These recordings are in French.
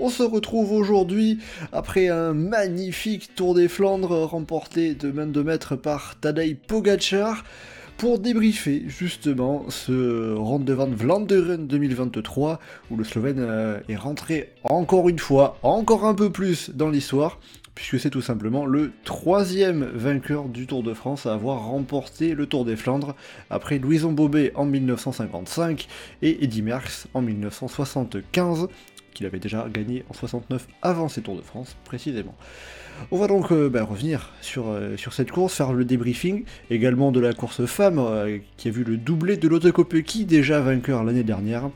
On se retrouve aujourd'hui après un magnifique Tour des Flandres remporté de main de maître par Tadej Pogacar pour débriefer justement ce Ronde van Vlaanderen 2023 où le Slovène euh, est rentré encore une fois, encore un peu plus dans l'histoire puisque c'est tout simplement le troisième vainqueur du Tour de France à avoir remporté le Tour des Flandres, après Louison Bobet en 1955 et Eddy Merckx en 1975, qu'il avait déjà gagné en 69 avant ces Tours de France précisément. On va donc euh, bah, revenir sur, euh, sur cette course, faire le débriefing, également de la course femme, euh, qui a vu le doublé de Lotte Kopecky, déjà vainqueur l'année dernière,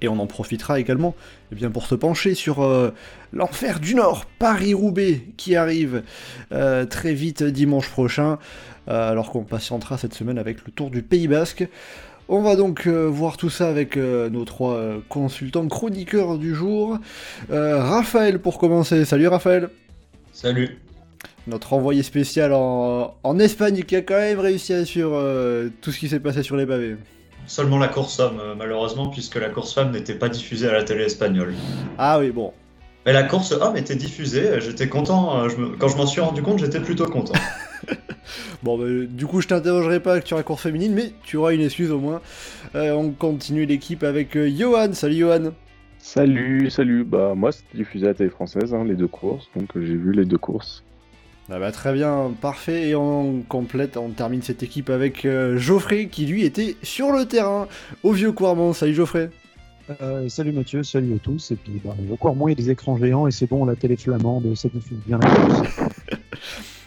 et on en profitera également eh bien, pour se pencher sur l'enfer du Nord, Paris-Roubaix, qui arrive très vite dimanche prochain, alors qu'on patientera cette semaine avec le Tour du Pays Basque. On va donc euh, voir tout ça avec euh, nos trois euh, consultants chroniqueurs du jour. Raphaël pour commencer. Salut Raphaël. Salut. Notre envoyé spécial en, en Espagne qui a quand même réussi à suivre tout ce qui s'est passé sur les pavés. Seulement la course homme, malheureusement, puisque la course femme n'était pas diffusée à la télé espagnole. Ah oui, bon. Mais la course homme était diffusée, j'étais content, euh, je me- quand je m'en suis rendu compte, j'étais plutôt content. Bon, bah, du coup, je t'interrogerai pas sur la course féminine, mais tu auras une excuse au moins. Euh, on continue l'équipe avec euh, Johan. Salut Johan. Salut, salut. Bah moi c'était diffusé à la télé française, hein, les deux courses, donc euh, j'ai vu les deux courses. Ah bah, très bien, parfait. Et on complète, on termine cette équipe avec euh, Geoffrey qui lui était sur le terrain au vieux Quarmont. Salut Geoffrey. Euh, salut Mathieu, salut à tous. Et puis, bah, encore moins, il y a des écrans géants et c'est bon, la télé flamande, ça diffuse bien la.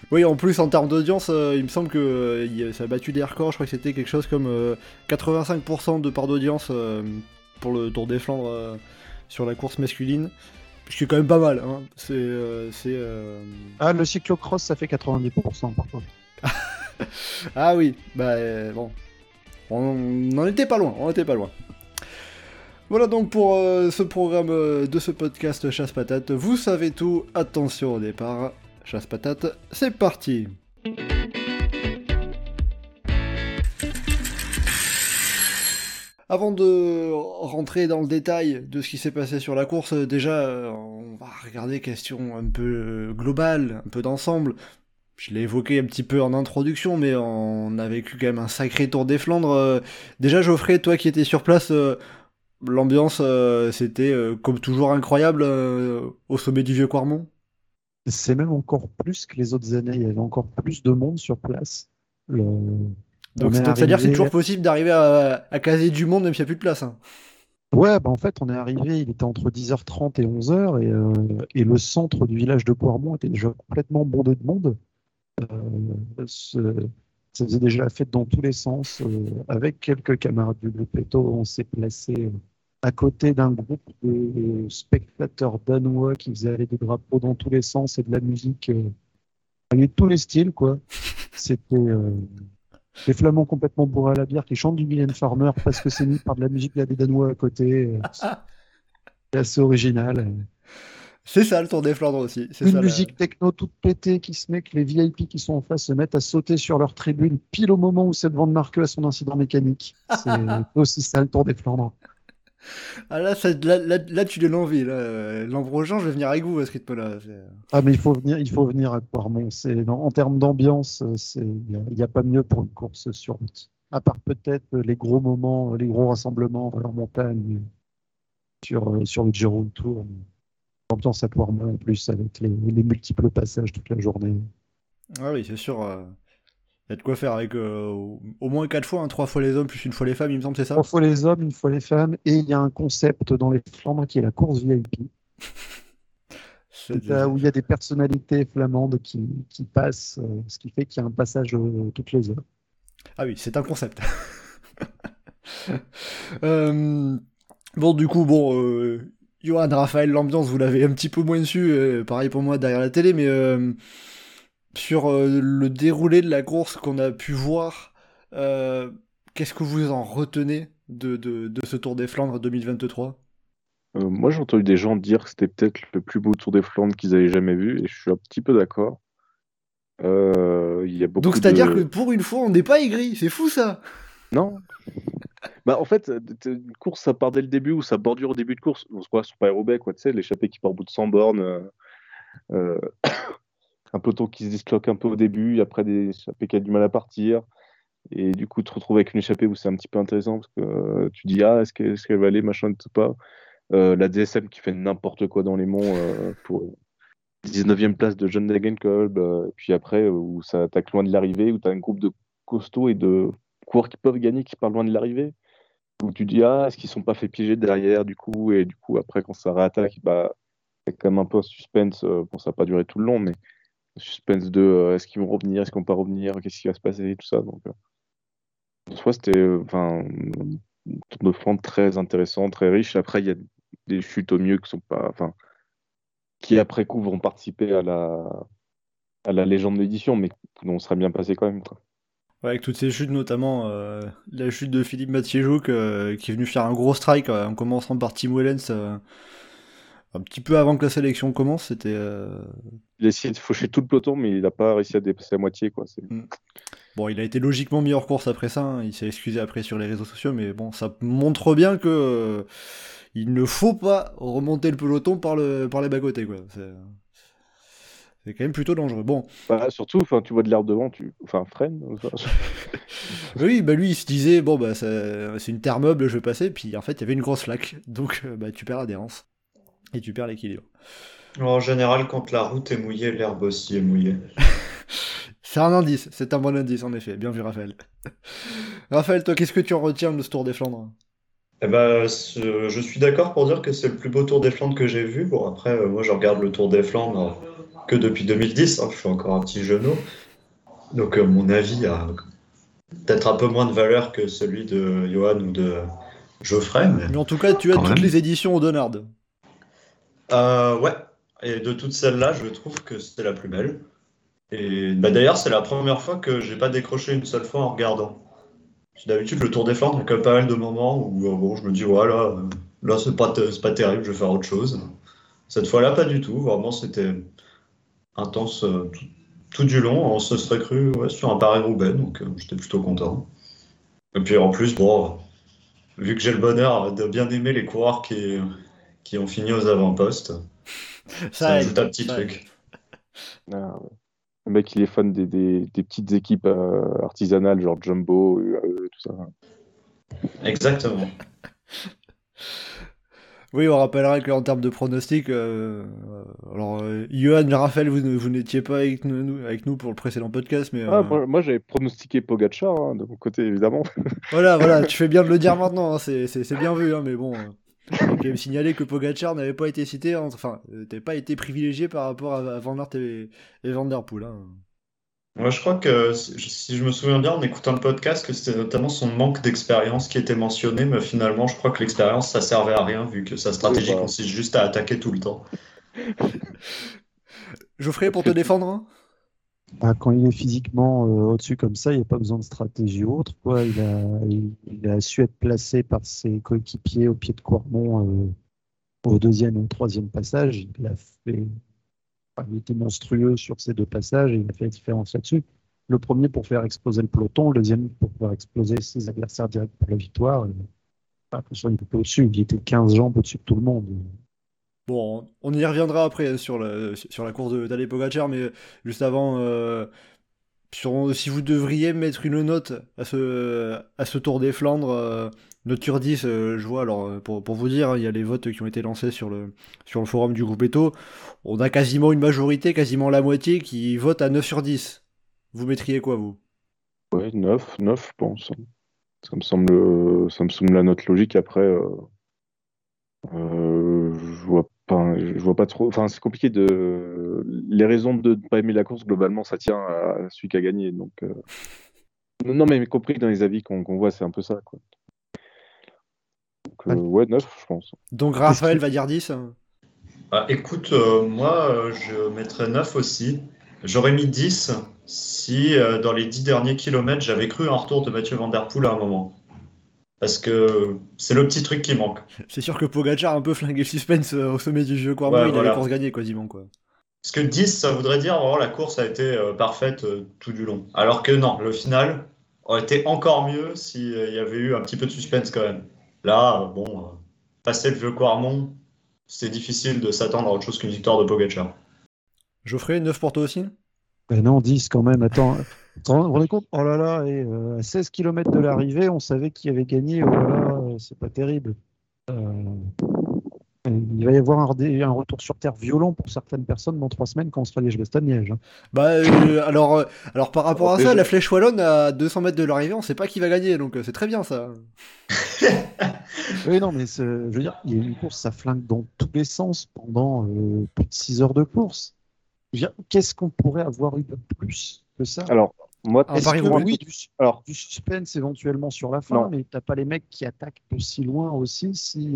Oui, en plus, en termes d'audience, euh, il me semble que euh, ça a battu des records. Je crois que c'était quelque chose comme euh, 85% de part d'audience pour le Tour des Flandres sur la course masculine. Ce qui est quand même pas mal. Hein. C'est. c'est, Ah, le cyclocross, ça fait 90% par contre. Ah oui, bah bon. On n'en était pas loin, on était pas loin. Voilà donc pour euh, ce programme euh, de ce podcast Chasse Patate. Vous savez tout, attention au départ. Chasse Patate, c'est parti Avant de rentrer dans le détail de ce qui s'est passé sur la course, euh, déjà, on va regarder question un peu globale, un peu d'ensemble. Je l'ai évoqué un petit peu en introduction, mais on a vécu quand même un sacré Tour des Flandres. Déjà, Geoffrey, toi qui étais sur place, l'ambiance, euh, c'était euh, comme toujours incroyable euh, au sommet du Vieux Quarmont. C'est même encore plus que les autres années. Il y avait encore plus de monde sur place. Le... Donc On est c'est- c'est-à-dire que c'est toujours possible d'arriver à, à caser du monde même s'il n'y a plus de place. hein. Ouais, bah en fait, on est arrivé, il était entre 10h30 et 11h, et, et le centre du village de Poirmont était déjà complètement bondé de monde. Ce- ça faisait déjà la fête dans tous les sens. euh, avec quelques camarades du groupe Eto, on s'est placé euh, à côté d'un groupe de spectateurs danois qui faisaient aller des drapeaux dans tous les sens et de la musique. euh, il y avait de tous les styles, quoi. C'était euh, des flamands complètement bourrés à la bière qui chantent du Mylène Farmer parce que c'est mis par de la musique là, des Danois à côté. euh, C'est assez original. C'est ça le Tour des Flandres aussi. C'est Une ça, la- musique techno toute pétée qui se met que les VIP qui sont en face se mettent à sauter sur leur tribune pile au moment où c'est devant de Marqueux à son incident mécanique. C'est aussi ça le Tour des Flandres. Ah là, ça- là, là- là, tu donnes l'envie. là. Euh, L'an je vais venir avec vous à ce rythme-là. Ah mais il faut venir, il faut venir à Poirmont. En termes d'ambiance, il n'y a, pas mieux pour une course sur route. À part peut-être les gros moments, les gros rassemblements en montagne sur euh, sur le Giro Tour. L'ambiance à Poirmont en plus avec les, les multiples passages toute la journée. Ah oui, c'est sûr. euh, Il y a de quoi faire avec euh, au- moins 4 fois, hein, 3 fois les hommes plus une fois les femmes, il me semble, c'est ça? Trois fois les hommes, une fois les femmes, et il y a un concept dans les Flandres qui est la course VIP, C'est- là où il y a des personnalités flamandes qui, qui passent, euh, ce qui fait qu'il y a un passage euh, toutes les heures. Ah oui, c'est un concept. Euh, Bon, du coup, bon, euh, Johan, Raphaël, l'ambiance, vous l'avez un petit peu moins su, euh, pareil pour moi derrière la télé, mais euh, sur euh, le déroulé de la course qu'on a pu voir, qu'est-ce que vous en retenez de, de, de ce Tour des Flandres 2023 Euh, moi, j'ai entendu des gens dire que c'était peut-être le plus beau Tour des Flandres qu'ils avaient jamais vu, et je suis un petit peu d'accord. Il y a beaucoup Donc c'est-à-dire de... que pour une fois, on n'est pas aigri, c'est fou ça Non. Bah, en fait, une course, ça part dès le début ou ça bordure au début de course. On se croit sur pas Roubaix, quoi, tu sais, l'échappée qui part au bout de 100 bornes. euh, euh, un peloton qui se disloque un peu au début, après des échappées qui a du mal à partir. Et du coup, te retrouver avec une échappée où c'est un petit peu intéressant parce que euh, tu dis, ah, est-ce que- est-ce qu'elle va aller, machin, tout pas. Euh, la DSM qui fait n'importe quoi dans les monts euh, pour 19e place de John Degenkolb. euh, puis après, euh, où ça attaque loin de l'arrivée, où tu as un groupe de costauds et de coureurs qui peuvent gagner qui partent loin de l'arrivée. Où tu dis, ah, est-ce qu'ils sont pas fait piéger derrière, du coup, et du coup, après, quand ça réattaque, bah, c'est quand même un peu un suspense. euh, bon, ça n'a pas duré tout le long, mais suspense de euh, est-ce qu'ils vont revenir, est-ce qu'ils vont pas revenir, qu'est-ce qui va se passer, tout ça. Donc, euh, en soi, c'était enfin, un tour de Flandre très intéressant, très riche. Après, il y a des chutes au mieux qui sont pas, enfin, qui après coup vont participer à la, à la légende de l'édition, mais on serait bien passé quand même. Quoi. Ouais, Avec toutes ces chutes, notamment euh, la chute de Philippe Mathieujouk euh, qui est venu faire un gros strike euh, en commençant par Tim Wellens euh, un petit peu avant que la sélection commence. C'était euh, Il a essayé de faucher tout le peloton, mais il n'a pas réussi à dépasser la moitié. Quoi. C'est- bon, il a été logiquement mis hors course après ça. hein. Il s'est excusé après sur les réseaux sociaux, mais bon, ça montre bien que il ne faut pas remonter le peloton par le par les bas côtés quoi. C'est c'est quand même plutôt dangereux. Bon, Bah, surtout, enfin, tu vois de l'air devant, tu enfin, freine. enfin, oui, bah lui il se disait bon bah ça- c'est une terre meuble, je vais passer. Puis en fait il y avait une grosse laque, donc euh, bah tu perds l'adhérence et tu perds l'équilibre. En général, quand la route est mouillée, l'herbe aussi est mouillée. C'est un indice, c'est un bon indice en effet. Bien vu Raphaël. Raphaël, toi qu'est-ce que tu en retiens de ce Tour des Flandres? Eh ben, ce- je suis d'accord pour dire que c'est le plus beau Tour des Flandres que j'ai vu. Bon, après, euh, moi, je regarde le Tour des Flandres que depuis 2010. hein, je suis encore un petit genou. Donc, euh, mon avis a peut-être un peu moins de valeur que celui de Johan ou de Geoffrey. Mais... Mais en tout cas, tu as toutes même. les éditions au Donard. Euh, ouais. Et de toutes celles-là, je trouve que c'est la plus belle. Et bah, d'ailleurs, c'est la première fois que j'ai pas décroché une seule fois en regardant. D'habitude, le Tour des Flandres, il y a quand même pas mal de moments où euh, bon, je me dis, voilà, euh, là, c'est pas, pas terrible, je vais faire autre chose. Cette fois-là, pas du tout. Vraiment, c'était intense euh, tout, tout du long. On se serait cru ouais, sur un Paris-Roubaix, donc euh, j'étais plutôt content. Et puis en plus, bon, vu que j'ai le bonheur de bien aimer les coureurs qui, qui ont fini aux avant-postes, ça ajoute un petit ça truc. Ah, ouais. Le mec, il est fan des, des, des petites équipes euh, artisanales, genre Jumbo, UAE, tout ça. Exactement. Oui, on rappellera qu'en termes de pronostics, euh, euh, alors euh, Johan Raphaël, vous, vous n'étiez pas avec nous, avec nous pour le précédent podcast, mais euh, Ah, moi, moi, j'avais pronostiqué Pogacar, hein, de mon côté, évidemment. voilà, voilà, tu fais bien de le dire maintenant, hein, c'est bien vu, hein, mais bon, euh, faut quand même signaler que Pogacar n'avait pas été cité, hein, enfin, euh, n'avait pas été privilégié par rapport à, à Van Aert et, et Van Der Poel. Moi, je crois que si je me souviens bien en écoutant le podcast, que c'était notamment son manque d'expérience qui était mentionné, mais finalement, je crois que l'expérience, ça servait à rien vu que sa stratégie Oui, bah. consiste juste à attaquer tout le temps. Geoffrey, pour te défendre hein? Bah, quand il est physiquement euh, au-dessus comme ça, il n'y a pas besoin de stratégie ou autre. Quoi. Il, a, il, il a su être placé par ses coéquipiers au pied de Cormont euh, au deuxième et au troisième passage. Il a fait, il était monstrueux sur ces deux passages et il a fait la différence là-dessus. Le premier pour faire exploser le peloton, le deuxième pour faire exploser ses adversaires directs pour la victoire. Et, enfin, il était au-dessus, il était 15 jambes au-dessus de tout le monde. Bon, on y reviendra après sur la, course Tadej Pogacar, mais juste avant, euh, si vous devriez mettre une note à ce, Tour des Flandres, euh, note sur 10, euh, je vois, alors euh, pour, vous dire, il y a les votes qui ont été lancés sur le, forum du groupe Eto, on a quasiment une majorité, quasiment la moitié, qui vote à 9 sur 10. Vous mettriez quoi, vous? Ouais, 9, 9, je pense. Ça me semble, ça me semble la note logique. Après, euh, je vois pas, je vois pas trop. Enfin, c'est compliqué de. Les raisons de ne pas aimer la course, globalement, ça tient à celui qui a gagné. Donc, euh, non, mais compris dans les avis qu'on voit, c'est un peu ça, quoi. Donc, euh, ouais, 9, je pense. Donc Raphaël va dire 10 hein. Ah, écoute, euh, moi, euh, je mettrais 9 aussi. j'aurais mis 10 si euh, dans les 10 derniers kilomètres, j'avais cru un retour de Mathieu Van Der Poel à un moment. Parce que c'est le petit truc qui manque. C'est sûr que Pogacar a un peu flingué le suspense euh, au sommet du vieux Quarmont, Ouais, il voilà. a la course gagnée quasiment quoi. Parce que 10, ça voudrait dire vraiment la course a été euh, parfaite euh, tout du long. Alors que non, le final aurait été encore mieux s'il y avait eu un petit peu de suspense quand même. Là, euh, bon, euh, passer le vieux Quarmont, c'est difficile de s'attendre à autre chose qu'une victoire de Pogacar. Geoffrey, 9 pour toi aussi? Ben non, 10 quand même. Attends, vous vous rendez compte? Oh là là, et, euh, à 16 km de l'arrivée, on savait qui avait gagné. Oh là là, euh, c'est pas terrible. Euh, il va y avoir un, retour sur terre violent pour certaines personnes dans trois semaines quand on sera Liège-Bastogne-Liège. hein. Bah euh, alors, alors par rapport à ça, la flèche wallonne à 200 mètres de l'arrivée, on sait pas qui va gagner, donc c'est très bien ça. Oui, non, mais je veux dire, il y a une course, ça flingue dans tous les sens pendant euh, plus de 6 heures de course. Qu'est-ce qu'on pourrait avoir eu de plus que ça? Alors, moi, Paris que, oui, du, alors, du suspense éventuellement sur la fin, Non. mais t'as pas les mecs qui attaquent de si loin aussi si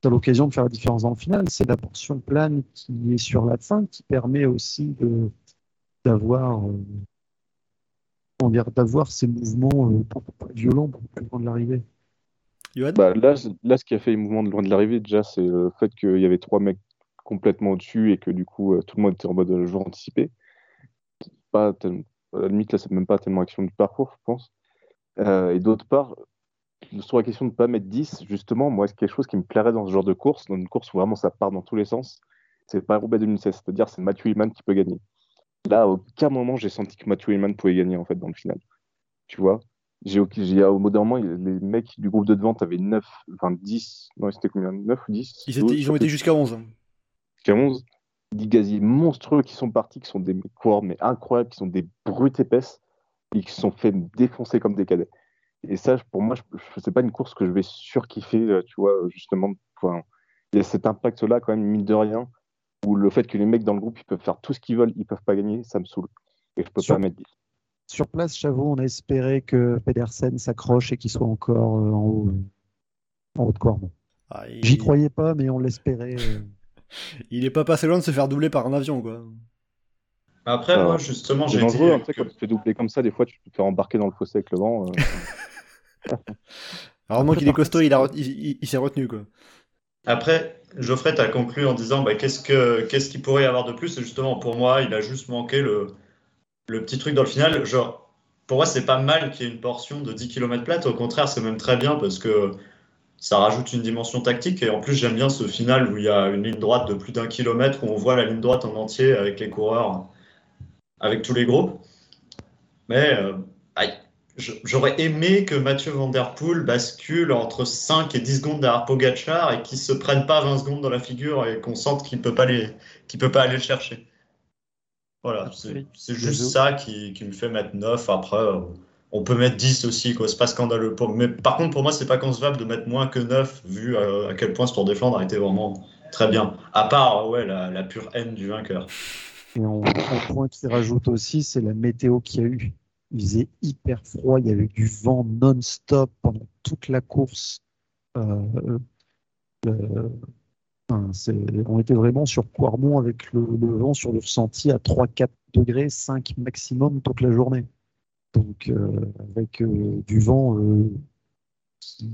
tu as l'occasion de faire la différence dans le final. C'est la portion plane qui est sur la fin qui permet aussi de d'avoir euh, d'avoir ces mouvements euh, beaucoup plus violents, beaucoup plus loin de l'arrivée. Johan Bah, là, là, ce qui a fait les mouvements de loin de l'arrivée, déjà, c'est le fait qu'il y avait trois mecs complètement au-dessus et que du coup, euh, tout le monde était en mode euh, jeu anticipé. Pas à la limite, là, c'est même pas tellement action du parcours, je pense. Euh, et d'autre part, sur la question de ne pas mettre 10, justement, moi, c'est quelque chose qui me plairait dans ce genre de course, dans une course où vraiment ça part dans tous les sens, c'est pas Roubaix 2016, c'est-à-dire c'est Mathieu Hillman qui peut gagner. Là, à aucun moment, j'ai senti que Mathieu Hillman pouvait gagner, en fait, dans le final. Tu vois? J'ai, j'ai, au bout d'un moment, les mecs du groupe de devant avaient 9, enfin 10, non, c'était combien? 9 ou 10 ils, étaient- ils ont été jusqu'à 11. jusqu'à 11. Des gaziers monstrueux qui sont partis, qui sont des coureurs mais incroyables, qui sont des brutes épaisses et qui se sont fait défoncer comme des cadets. Et ça, pour moi, c'est pas une course que je vais surkiffer, euh, tu vois, justement. Enfin, il y a cet impact-là, quand même, mine de rien, où le fait que les mecs dans le groupe, ils peuvent faire tout ce qu'ils veulent, ils peuvent pas gagner, ça me saoule. Et je peux Sur- pas mettre 10. Sur place, Chavot, on a espéré que Pedersen s'accroche et qu'il soit encore euh, en haut, euh, en haut de Cormont. Ah, il... J'y croyais pas, mais on l'espérait. Il est pas passé loin de se faire doubler par un avion quoi. Après, Ah, moi, justement, C'est j'ai dit dangereux, hein, tu sais, que- quand tu te fais doubler comme ça, des fois, tu peux te faire embarquer dans le fossé avec le vent. euh. Heureusement Après, qu'il est costaud, il, a re- il, il- il s'est retenu quoi. Après, Geoffrey, tu as conclu en disant bah, qu'est-ce que qu'est-ce qu'il pourrait y avoir de plus? Et justement, pour moi, il a juste manqué le, le petit truc dans le final. Genre, pour moi, c'est pas mal qu'il y ait une portion de 10 km plate. Au contraire, c'est même très bien parce que ça rajoute une dimension tactique. Et en plus, j'aime bien ce final où il y a une ligne droite de plus d'un kilomètre, où on voit la ligne droite en entier avec les coureurs, avec tous les groupes. Mais euh, aïe, j'aurais aimé que Mathieu Van Der Poel bascule entre 5 et 10 secondes derrière Pogacar et qu'il se prenne pas 20 secondes dans la figure et qu'on sente qu'il peut pas les, qu'il peut pas aller le chercher. Voilà, c'est juste ça qui, qui me fait mettre 9. Après, euh, on peut mettre 10 aussi, quoi. C'est pas scandaleux. Mais par contre, pour moi, c'est pas concevable de mettre moins que 9 vu euh, à quel point ce Tour des Flandres a été vraiment très bien. À part, ouais, la, pure haine du vainqueur. Et en point qui rajoute aussi, c'est la météo qu'il y a eu. Il faisait hyper froid, il y avait du vent non-stop pendant toute la course. Euh, on était vraiment sur Quarmont avec le, le vent sur le ressenti à 3-4 degrés, 5 maximum toute la journée. Donc, euh, avec euh, du vent euh, qui,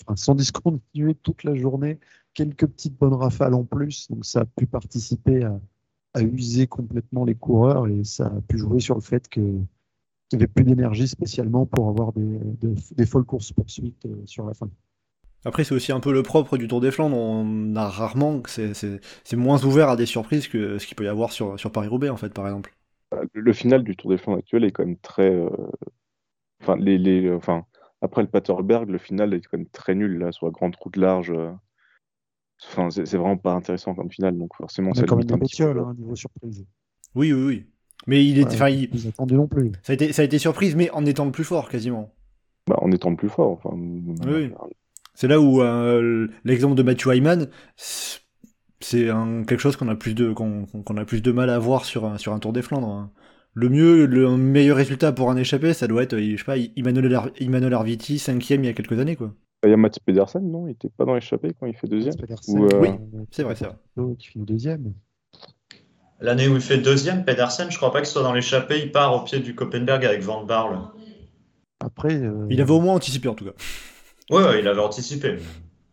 enfin, sans discontinuer toute la journée, quelques petites bonnes rafales en plus. Donc, ça a pu participer à, user complètement les coureurs et ça a pu jouer sur le fait qu'il n'y avait plus d'énergie spécialement pour avoir des, folles courses poursuites sur la fin. Après, c'est aussi un peu le propre du Tour des Flandres. On a rarement, c'est moins ouvert à des surprises que ce qu'il peut y avoir sur, sur Paris-Roubaix, en fait, par exemple. Le, le final du Tour des Flandres actuel est quand même très. euh, Enfin, les, les, enfin, après le Paterberg, le final est quand même très nul là sur la grande route large. euh. Enfin, c'est c'est vraiment pas intéressant comme final, donc forcément a quand même des un petit peu. bestioles, hein, niveau surprise. Oui, oui, oui. Mais il est, Ouais, enfin, il- non plus. ça, a été, ça a été surprise, mais en étant le plus fort, quasiment. Bah, en étant le plus fort. Enfin, Oui. C'est là où euh, l'exemple de Matthew Hyman, c'est un- quelque chose qu'on a plus de qu'on qu'on a plus de mal à voir sur un, sur un Tour des Flandres. hein. Le mieux, le meilleur résultat pour un échappé, ça doit être, je sais pas, Emmanuel Arviti, cinquième il y a quelques années, quoi. Il y a Mats Pedersen, non? Il était pas dans l'échappée quand il fait deuxième Ou, euh, Oui, c'est vrai, c'est vrai. Finit deuxième. L'année où il fait deuxième, Pedersen, je crois pas que ce soit dans l'échappée, il part au pied du Copenberg avec Van Barle. Après, euh, Il avait au moins anticipé en tout cas. Ouais, ouais, il avait anticipé. Il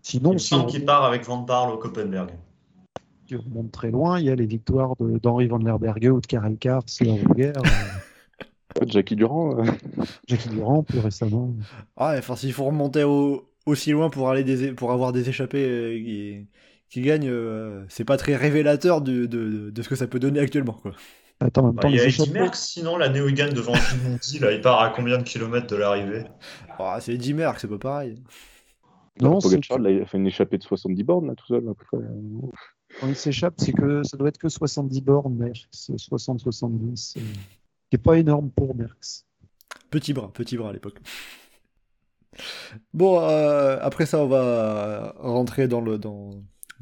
sinon, me semble qu'il part avec Van Barle au Copenberg. Si on remonte très loin, il y a les victoires d'Henri Van Lerberge ou de Karel Roger, euh, Ouais, Jackie Durand, euh, Jackie Durand plus récemment. Ah, ouais, enfin, s'il faut remonter au- aussi loin pour, aller des, pour avoir des échappés euh, qui, qui gagnent, euh, c'est pas très révélateur de, de, de ce que ça peut donner actuellement. Quoi. Attends, en même Bah, il y a échappées- Merckx, sinon, l'année où il gagne devant Gimondi, là, il part à combien de kilomètres de l'arrivée? Ah, c'est Eddie Merckx, c'est pas pareil. Non, c'est Pogacar, là, il a fait une échappée de 70 bornes, là, tout seul, à peu près. Quand il s'échappe, c'est que ça doit être que 70 bornes, Merckx, 60-70. euh, qui est pas énorme pour Merckx. Petit bras, petit bras à l'époque. Bon, euh, après ça, on va rentrer dans le, dans,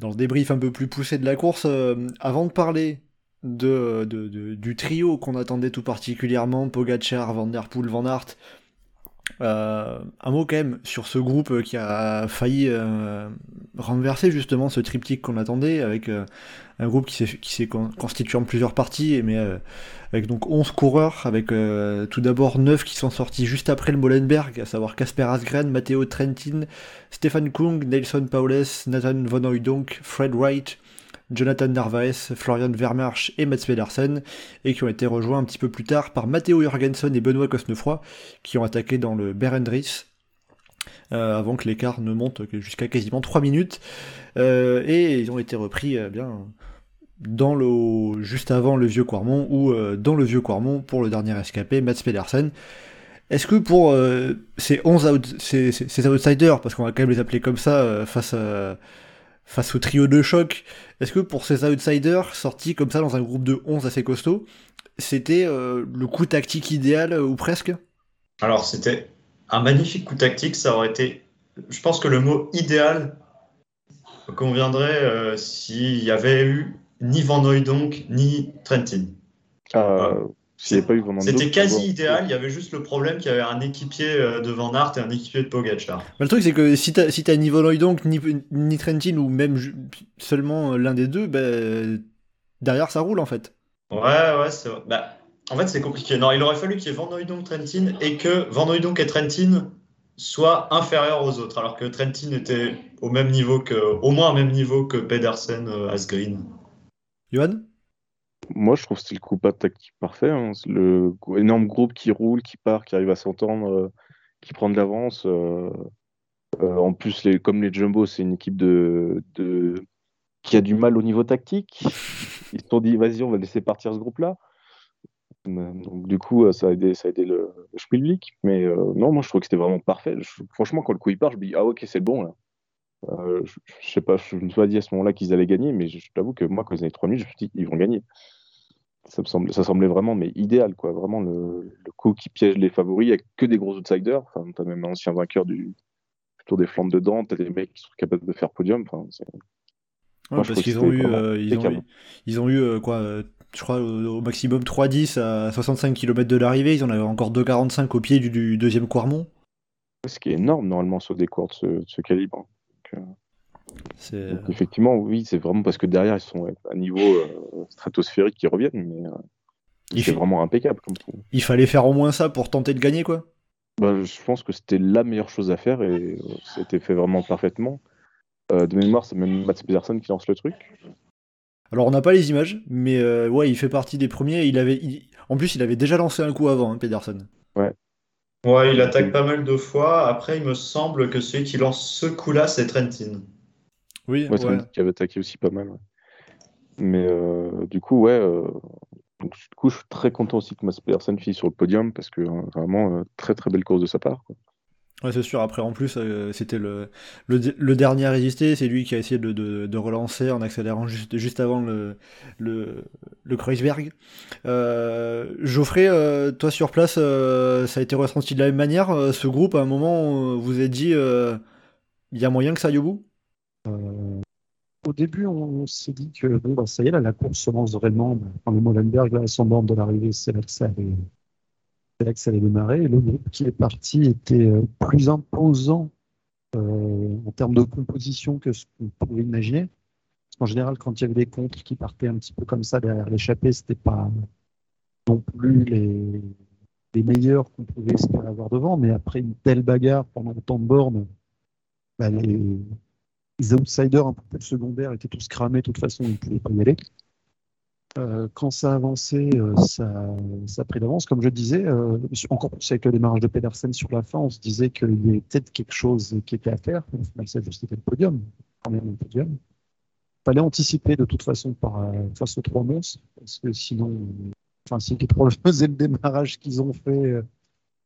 le débrief un peu plus poussé de la course. Euh, avant de parler de- du trio qu'on attendait tout particulièrement, Pogacar, Van Der Poel, Van Aert, euh, un mot quand même sur ce groupe qui a failli euh, renverser justement ce triptyque qu'on attendait, avec euh, un groupe qui s'est, constitué en plusieurs parties, mais avec donc 11 coureurs, avec tout d'abord 9 qui sont sortis juste après le Molenberg, à savoir Casper Asgren, Matteo Trentin, Stefan Kung, Nelson Paules, Nathan Van Hooydonk, Fred Wright, Jonathan Narvaez, Florian Vermarsch et Mats Pedersen, et qui ont été rejoints un petit peu plus tard par Matteo Jorgensen et Benoît Cosnefroy, qui ont attaqué dans le Berendries, euh, avant que l'écart ne monte jusqu'à quasiment 3 minutes, Euh, et ils ont été repris euh, bien dans le, juste avant le vieux Quarmont ou dans le vieux Quarmont pour le dernier escapé, Mats Pedersen. Est-ce que pour ces 11 out- ces, outsiders, parce qu'on va quand même les appeler comme ça face, à- face au trio de choc, est-ce que pour ces outsiders sortis comme ça dans un groupe de 11 assez costaud, c'était euh, le coup tactique idéal euh, ou presque? Alors, c'était un magnifique coup tactique. Ça aurait été, je pense que le mot idéal conviendrait euh, s'il y avait eu ni Van Hooydonk ni Trentin. C'était quasi idéal. Il y avait juste le problème qu'il y avait un équipier euh, de Van Aert et un équipier de Pogacar. Bah, Le truc, c'est que si t'as si ni Van Hooydonk, ni, ni Trentin, ou même seulement l'un des deux, bah, derrière ça roule en fait. Ouais, ouais, c'est vrai. Bah, en fait, c'est compliqué. Non, il aurait fallu qu'il y ait Van Hooydonk, Trentin et que Van Hooydonk et Trentin soient inférieurs aux autres, alors que Trentin était au même niveau que, au moins au même niveau que Pedersen, euh, Asgreen. Johan? Moi, je trouve que c'était le coup pas tactique parfait. hein. C'est Le énorme groupe qui roule, qui part, qui arrive à s'entendre, euh, qui prend de l'avance. euh, euh, en plus, comme les Jumbo, c'est une équipe de, qui a du mal au niveau tactique. Ils se sont dit, vas-y, on va laisser partir ce groupe-là. Donc, du coup, ça a aidé, le, le. Mais non, moi, je trouve que c'était vraiment parfait. Franchement, quand le coup il part, je me dis, ah, ok, c'est bon, je, je sais pas, je me suis pas dit à ce moment-là qu'ils allaient gagner, mais je, je t'avoue que moi, quand ils avaient 3 minutes, je me suis dit, ils vont gagner. Ça me semblait, ça semblait vraiment mais idéal, quoi. Vraiment le, le coup qui piège les favoris, il n'y a que des gros outsiders. Enfin, t'as même un ancien vainqueur du, Tour des Flandres dedans, t'as des mecs qui sont capables de faire podium. Enfin, c'est- Ouais, Moi, je parce qu'ils ont eu, euh, ils ont eu, ils ont eu euh, quoi, euh, je crois au, maximum 3,10 à 65 km de l'arrivée, ils en avaient encore 2,45 au pied du, du deuxième Quarmont. ce qui est énorme normalement sur des cours de ce, de ce calibre. C'est Donc, effectivement, oui, c'est vraiment parce que derrière ils sont à un niveau euh, stratosphérique qui reviennent, mais euh, Il c'est fait- vraiment impeccable comme tout. il fallait faire au moins ça pour tenter de gagner quoi. Bah, je pense que c'était la meilleure chose à faire et euh, c'était fait vraiment parfaitement. Euh, de mémoire, c'est même Mats Pedersen qui lance le truc. Alors on n'a pas les images, mais euh, ouais, il fait partie des premiers. Il avait, il- en plus, il avait déjà lancé un coup avant, hein, Pedersen. Ouais, il attaque pas mal de fois. Après, il me semble que celui qui lance ce coup-là, c'est Trentin. Oui, Ouais, c'est ouais. un qui avait attaqué aussi pas mal. ouais. Mais euh, du coup, ouais. euh, donc, du coup, je suis très content aussi que Mats Pedersen finisse sur le podium parce que hein, vraiment, euh, très très belle course de sa part. quoi. Ouais, c'est sûr. Après, en plus, euh, c'était le, le, le dernier à résister. C'est lui qui a essayé de, de, de relancer en accélérant juste, juste avant le, le, le Kreuzberg. Euh, Geoffrey, euh, toi sur place, ça a été ressenti de la même manière. ce groupe, à un moment, vous avez dit, il y a moyen que ça aille au bout? Au début, on s'est dit que bon, bah, ça y est, là, la course commence vraiment. Bah, Quand le Molenberg, là, à son bord de l'arrivée, c'est là que ça allait, c'est là que ça allait démarrer. Le groupe qui est parti était euh, plus imposant euh, en termes de composition que ce qu'on pouvait imaginer. En général, quand il y avait des contres qui partaient un petit peu comme ça derrière l'échappée, c'était pas non plus les, les meilleurs qu'on pouvait espérer avoir devant. Mais après une telle bagarre pendant autant de bornes, bah, les, les outsiders un peu plus secondaires étaient tous cramés. De toute façon, ils ne pouvaient pas y aller. Euh, quand ça avançait, euh, ça, ça a pris d'avance. Comme je disais, euh, encore plus avec le démarrage de Pedersen sur la fin, on se disait qu'il y avait peut-être quelque chose qui était à faire. Au final, le podium, quand podium. Fallait anticiper de toute façon par, face aux trois monstres, parce que sinon, enfin, si les trois faisaient le démarrage qu'ils ont fait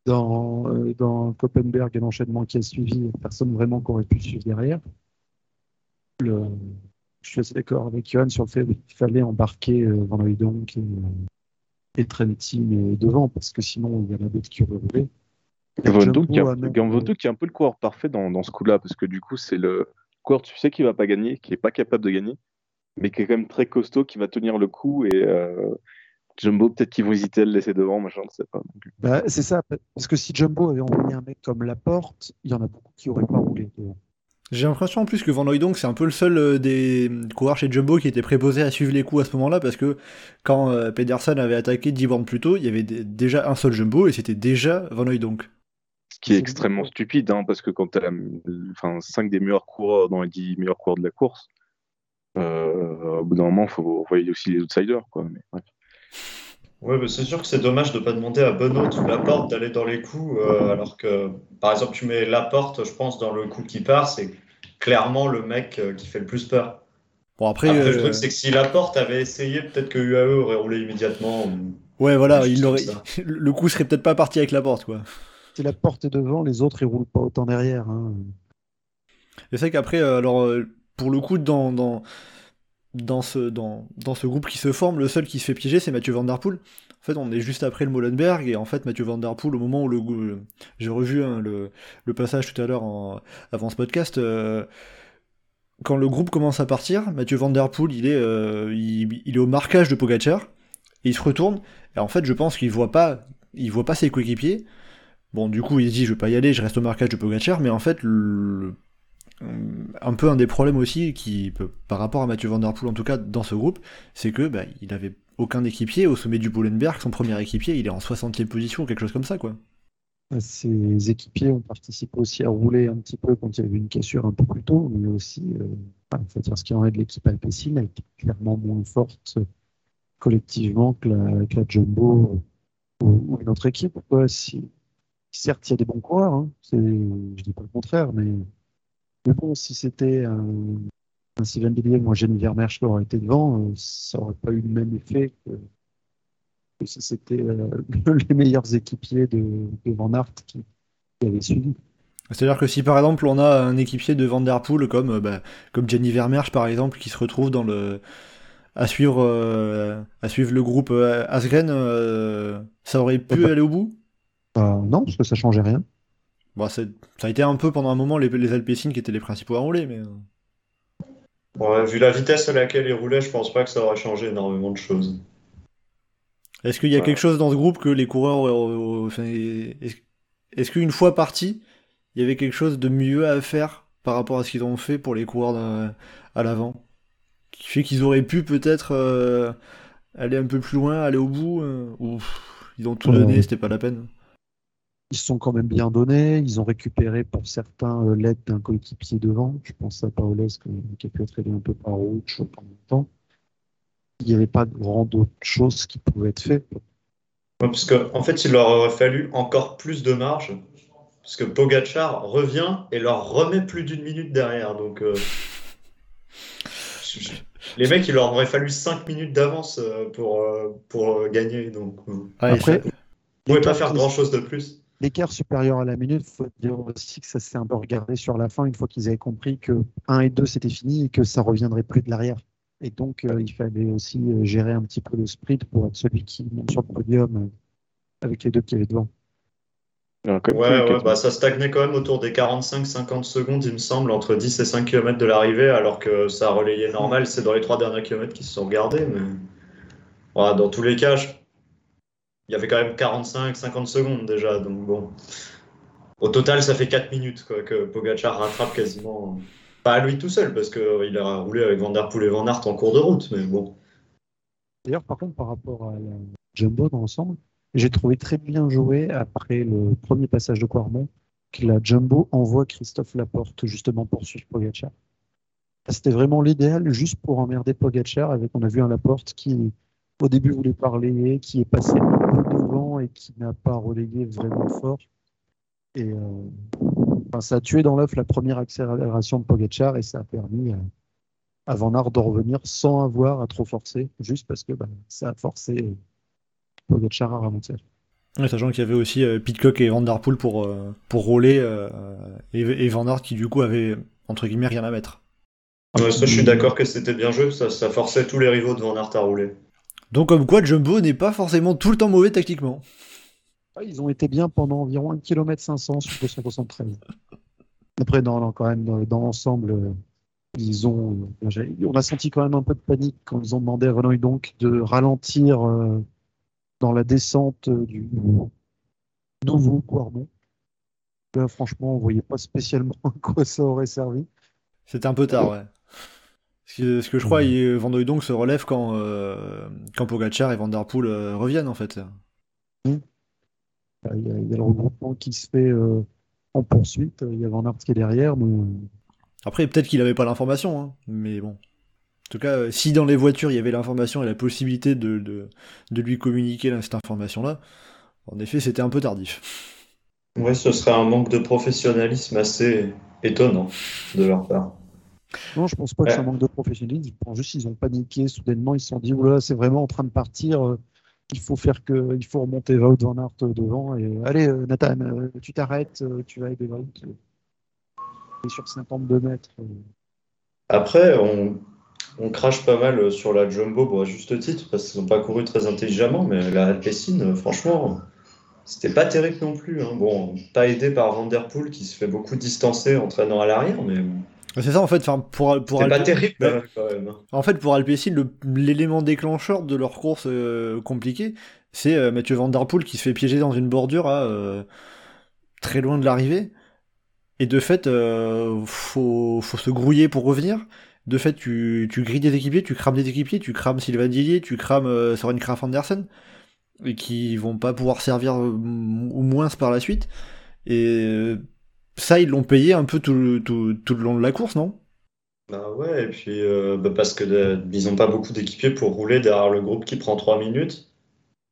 dans, dans Copenberg et l'enchaînement qui a suivi, personne vraiment qui aurait pu suivre derrière. Le, je suis assez d'accord avec Johan sur le fait qu'il fallait embarquer euh, Van Hooydonk et, euh, et Trentin devant, parce que sinon, il y en a d'autres qui auraient roulé. Jumbo Dijk qui, est a un- peu le coureur parfait dans, dans ce coup-là, parce que du coup, c'est le coureur, tu sais, qui va pas gagner, qui est pas capable de gagner, mais qui est quand même très costaud, qui va tenir le coup. Et euh, Jumbo, peut-être qu'ils vont hésiter à le laisser devant, machin, je sais pas. Bah, c'est ça, parce que si Jumbo avait envoyé un mec comme Laporte, il y en a beaucoup qui n'auraient pas roulé. devant. J'ai l'impression en plus que Van Hooydonk c'est un peu le seul euh, des coureurs chez Jumbo qui était préposé à suivre les coups à ce moment-là parce que quand euh, Pedersen avait attaqué 10 bornes plus tôt, il y avait déjà un seul Jumbo et c'était déjà Van Hooydonk. Ce qui est extrêmement stupide, hein, parce que quand tu as enfin, 5 des meilleurs coureurs dans les 10 meilleurs coureurs de la course, euh, au bout d'un moment, il faut envoyer aussi les outsiders. Quoi. Ouais, mais c'est sûr que c'est dommage de pas demander à Benoît ou Laporte d'aller dans les coups, euh, alors que, par exemple, tu mets Laporte, je pense, dans le coup qui part, c'est clairement le mec euh, qui fait le plus peur. Bon après, Après, euh, le truc, c'est que si Laporte avait essayé, peut-être que UAE aurait roulé immédiatement. ou- ouais voilà, il aurait... le coup serait peut-être pas parti avec la porte quoi. Si Laporte est devant, les autres, ils roulent pas autant derrière. hein. Et c'est vrai qu'après, alors, pour le coup, dans, dans, dans, ce, dans, dans ce groupe qui se forme, le seul qui se fait piéger, c'est Mathieu Van Der Poel. En fait, on est juste après le Molenberg, et en fait, Mathieu Van Der Poel, au moment où le, j'ai revu hein, le, passage tout à l'heure avant ce podcast, euh, quand le groupe commence à partir, Mathieu Van Der Poel, il est, euh, il, est au marquage de Pogacar, et il se retourne, et en fait, je pense qu'il voit pas, il voit pas ses coéquipiers. Bon, du coup, il dit, je vais pas y aller, je reste au marquage de Pogacar, mais en fait, le, un peu un des problèmes aussi qui par rapport à Mathieu Van Der Poel en tout cas dans ce groupe, c'est que bah, il avait aucun équipier au sommet du Bollenberg, son premier équipier, il est en 60e position ou quelque chose comme ça quoi. Ses équipiers ont participé aussi à rouler un petit peu quand il y avait une cassure un peu plus tôt, mais aussi, euh, faut dire ce qu'il en est de l'équipe Alpecin, elle était clairement moins forte euh, collectivement que la, que la Jumbo euh, ou, une autre équipe. quoi. Si, certes, il y a des bons coureurs, hein, je dis pas le contraire, mais, mais bon, si c'était un, un Sylvain Billier ou un Jenny Vermeersch qui aurait été devant, euh, ça aurait pas eu le même effet que, que si c'était euh, les meilleurs équipiers de, de Van Aert qui, qui avaient suivi. C'est-à-dire que si par exemple on a un équipier de Van Der Poel comme, euh, bah, comme Jenny Vermeersch par exemple qui se retrouve dans le à suivre euh, à suivre le groupe euh, Asgren, euh, ça aurait pu aller au bout? Euh, non, parce que ça changeait rien. Bon, c'est- ça a été un peu pendant un moment les, les qui étaient les principaux à rouler, mais. euh, Ouais, vu la vitesse à laquelle il roulait, je pense pas que ça aurait changé énormément de choses. Est-ce qu'il y a quelque chose dans ce groupe que les coureurs. enfin, est-ce qu'une fois partis, il y avait quelque chose de mieux à faire par rapport à ce qu'ils ont fait pour les coureurs à l'avant? Qui fait qu'ils auraient pu peut-être euh, aller un peu plus loin, aller au bout euh, Ou ils ont tout donné, Ouais. c'était pas la peine Ils se sont quand même bien donnés. Ils ont récupéré pour certains euh, l'aide d'un coéquipier devant. Je pense à Paoles qui a pu être aidé un peu par Rouch pendant longtemps. Il n'y avait pas grand d'autres choses qui pouvaient être faites. Ouais, parce qu'en en fait, il leur aurait fallu encore plus de marge. Parce que Pogachar revient et leur remet plus d'une minute derrière. Donc, euh, les mecs, il leur aurait fallu 5 minutes d'avance euh, pour, pour gagner. Donc, Ah, Après, ne pouvez pas faire grand chose de plus. L'écart supérieur à la minute, il faut dire aussi que ça s'est un peu regardé sur la fin, une fois qu'ils avaient compris que 1 et 2 c'était fini et que ça reviendrait plus de l'arrière. Et donc, euh, il fallait aussi euh, gérer un petit peu le sprint pour être celui qui monte sur le podium euh, avec les deux qui avaient devant. Alors, Ouais, ouais, bah, ça stagnait quand même autour des 45-50 secondes, il me semble, entre 10 et 5 km de l'arrivée, alors que ça relayait normal, c'est dans les 3 derniers kilomètres qui se sont regardés. Mais Ouais, dans tous les cas, je- il y avait quand même 45-50 secondes déjà. Donc bon, au total, ça fait 4 minutes que Pogachar rattrape quasiment. Pas à lui tout seul, parce qu'il a roulé avec Van Der Poel et Van Aert en cours de route, mais bon. D'ailleurs, par contre, par rapport à la Jumbo dans l'ensemble, j'ai trouvé très bien joué après le premier passage de Quarmont que la Jumbo envoie Christophe Laporte justement pour suivre Pogacar. C'était vraiment l'idéal juste pour emmerder Pogacar avec on a vu un Laporte qui au début voulait parler, qui est passé un peu devant et qui n'a pas relayé vraiment fort. Et euh, enfin, ça a tué dans l'œuf la première accélération de Pogacar et ça a permis à, à Van Aert de revenir sans avoir à trop forcer, juste parce que bah, ça a forcé Pogacar à ralentir. Ouais, sachant qu'il y avait aussi euh, Pitcock et Van Der Poel pour, euh, pour rouler euh, et, et Van Aert qui du coup avait entre guillemets rien à mettre. Ouais, ça, je suis d'accord que c'était bien joué, ça, ça forçait tous les rivaux de Van Aert à rouler. Donc comme quoi Jumbo n'est pas forcément tout le temps mauvais tactiquement. Ah, Ils ont été bien pendant environ 1 km 500 sur 273. Après, dans, dans- quand même, dans, dans l'ensemble, euh, ils ont, euh, on a senti quand même un peu de panique quand ils ont demandé à Renault donc de ralentir euh, dans la descente euh, du nouveau Quarmont. Là, franchement, on voyait pas spécialement à quoi ça aurait servi. C'était un peu tard, ouais. Ce que, ce que je crois, il, Van Hooydonk se relève quand, euh, quand Pogacar et Van Der Poel euh, reviennent en fait. Euh, Il y, a, il y a le regroupement qui se fait euh, en poursuite. Il y a Van Aert qui est derrière, mais Après, peut-être qu'il avait pas l'information, hein, mais bon. En tout cas, euh, si dans les voitures il y avait l'information et la possibilité de, de, de lui communiquer là, cette information-là, en effet, c'était un peu tardif. Ouais, ce serait un manque de professionnalisme assez étonnant de leur part. Non, je pense pas que c'est un Ouais. manque de professionnalisme. Je pense juste qu'ils ont paniqué. Soudainement, ils se sont dit, oula, c'est vraiment en train de partir. euh, Il faut faire que, il faut remonter Wout van Aert euh, devant. Et allez, euh, Nathan, euh, tu t'arrêtes, euh, tu vas aider Wout. euh, et sur 52 mètres. euh. Après, on, on crache pas mal sur la Jumbo, bon, à juste titre, parce qu'ils n'ont pas couru très intelligemment, mais la Alpecin, franchement, c'était pas terrible non plus. hein. Bon, pas aidé par Van Der Poel qui se fait beaucoup distancer en traînant à l'arrière, mais C'est ça en fait, enfin, pour, pour pas Alpe- terrible Bah, quand même. En fait, pour Alpecin, l'élément déclencheur de leur course euh, compliquée, c'est euh, Mathieu Van Der Poel qui se fait piéger dans une bordure à euh, très loin de l'arrivée. Et de fait, faut, faut se grouiller pour revenir. De fait, tu, tu grilles des équipiers, tu crames des équipiers, tu crames Sylvain Dillier, tu crames Soren Kraf Andersen, et qui vont pas pouvoir servir ou moins par la suite. Et euh, ça, ils l'ont payé un peu tout, tout, tout le long de la course, non? Bah ouais, et puis euh, bah parce que euh, ils ont pas beaucoup d'équipiers pour rouler derrière le groupe qui prend 3 minutes.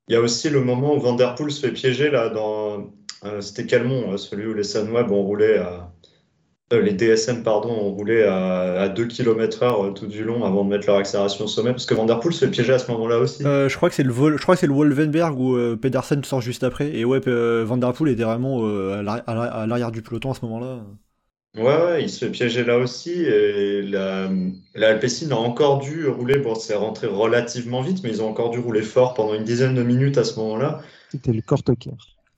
Il y a aussi le moment où Van Der Poel se fait piéger là dans euh, c'était Calmont, euh, celui où les Sunweb ont roulé à les DSM pardon ont roulé à, à 2 km heure euh, tout du long avant de mettre leur accélération au sommet parce que Van Der Poel se fait piéger à ce moment-là aussi. Euh, je crois que c'est le vol, je crois que c'est le Wolvenberg où euh, Pedersen sort juste après et ouais euh, Van Der Poel était vraiment euh, à l'arri- à l'arri- à l'arrière du peloton à ce moment-là. Ouais, ouais, il se fait piéger là aussi. Et la, la Alpecin a encore dû rouler. Bon, c'est rentré relativement vite, mais ils ont encore dû rouler fort pendant une dizaine de minutes à ce moment-là. C'était le Korteker.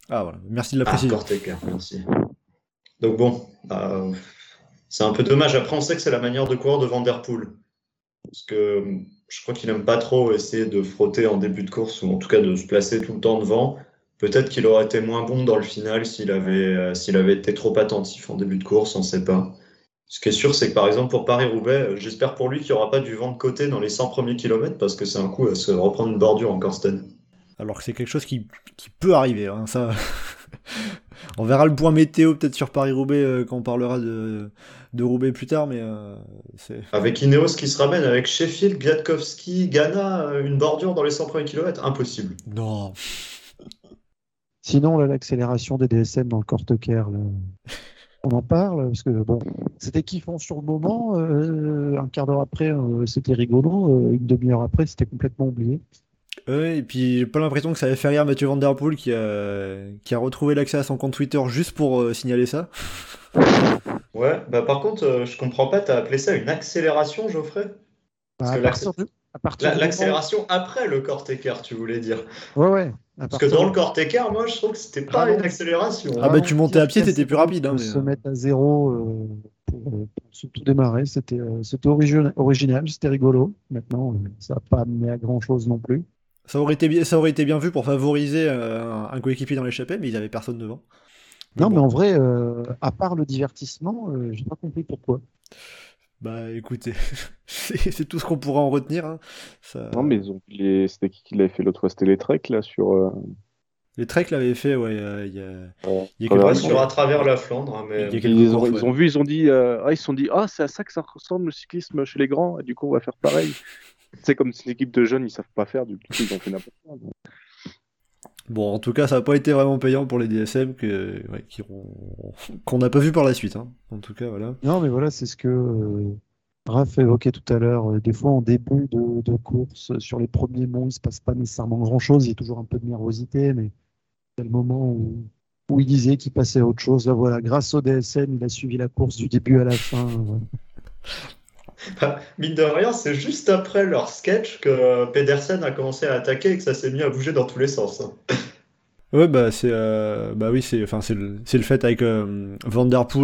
Ah voilà, merci de la Ah, précision. Corteker, merci. Donc bon, euh, c'est un peu dommage. Après, on sait que c'est la manière de courir de Van Der Poel. Parce que euh, je crois qu'il aime pas trop essayer de frotter en début de course, ou en tout cas de se placer tout le temps devant. Peut-être qu'il aurait été moins bon dans le final s'il avait, euh, été trop attentif en début de course, on sait pas. Ce qui est sûr, c'est que par exemple pour Paris-Roubaix, j'espère pour lui qu'il n'y aura pas du vent de côté dans les 100 premiers kilomètres, parce que c'est un coup à se reprendre une bordure en Corsten. Alors que c'est quelque chose qui, qui peut arriver. hein, ça, on verra le point météo peut-être sur Paris-Roubaix euh, quand on parlera de, de Roubaix plus tard, mais euh, c'est. Avec Ineos qui se ramène, avec Sheffield, Kwiatkowski, Ghana, euh, une bordure dans les 100 premiers kilomètres, impossible. Non. Sinon, là, l'accélération des DSM dans le là, on en parle parce que bon, c'était kiffant sur le moment. euh, un quart d'heure après, euh, c'était rigolo. euh, une demi-heure après, c'était complètement oublié. Ouais, et puis j'ai pas l'impression que ça avait fait rire Mathieu Van Der Poel qui a, qui a retrouvé l'accès à son compte Twitter juste pour euh, signaler ça. Ouais, bah par contre, euh, je comprends pas, t'as appelé ça une accélération, Geoffrey? Parce Bah, que moment- L'accélération après le Corteker, tu voulais dire. Ouais, ouais. Parce que dans le Corteker, moi, je trouve que c'était pas Ah une accélération. Ah bah, Vraiment tu montais à pied, c'était plus rapide, hein, mais, se euh. mettre à zéro euh, pour, pour se- tout démarrer, c'était euh, c'était origi- original, c'était rigolo. Maintenant, euh, ça n'a pas amené à grand chose non plus. Ça aurait été bien, ça aurait été bien vu pour favoriser euh, un, un coéquipier dans l'échappée, mais ils avaient personne devant. Non, bon. mais en vrai, euh, à part le divertissement, euh, j'ai pas compris pourquoi. Bah écoutez, c'est tout ce qu'on pourra en retenir. hein. Ça- Non, mais ils ont les... c'était qui qui l'avait fait l'autre fois? C'était les Trek, là, sur. euh, Les Trek l'avaient fait, ouais, euh, il y a, ouais. il y a sur à travers la Flandre, hein, mais Il y a Ils, ont, ils vu, ils ont dit, euh, ah, ils se sont dit, ah, c'est à ça que ça ressemble le cyclisme chez les grands, et du coup, on va faire pareil. C'est comme si l'équipe de jeunes, ils savent pas faire, du coup, ils ont fait n'importe quoi. donc. Bon, en tout cas, ça n'a pas été vraiment payant pour les DSM que, ouais, qui ont- qu'on n'a pas vu par la suite. hein. En tout cas, voilà. Non, mais voilà, c'est ce que euh, Raph évoquait tout à l'heure. Des fois, en début de, de course, sur les premiers monts, il se passe pas nécessairement grand-chose. Il y a toujours un peu de nervosité, mais c'est le moment où, où il disait qu'il passait à autre chose. Là, voilà, grâce au DSM, il a suivi la course du début à la fin. voilà. Bah, mine de rien, c'est juste après leur sketch que Pedersen a commencé à attaquer et que ça s'est mis à bouger dans tous les sens. hein. Ouais, bah c'est, euh, bah oui, c'est, enfin c'est le, le fait avec euh,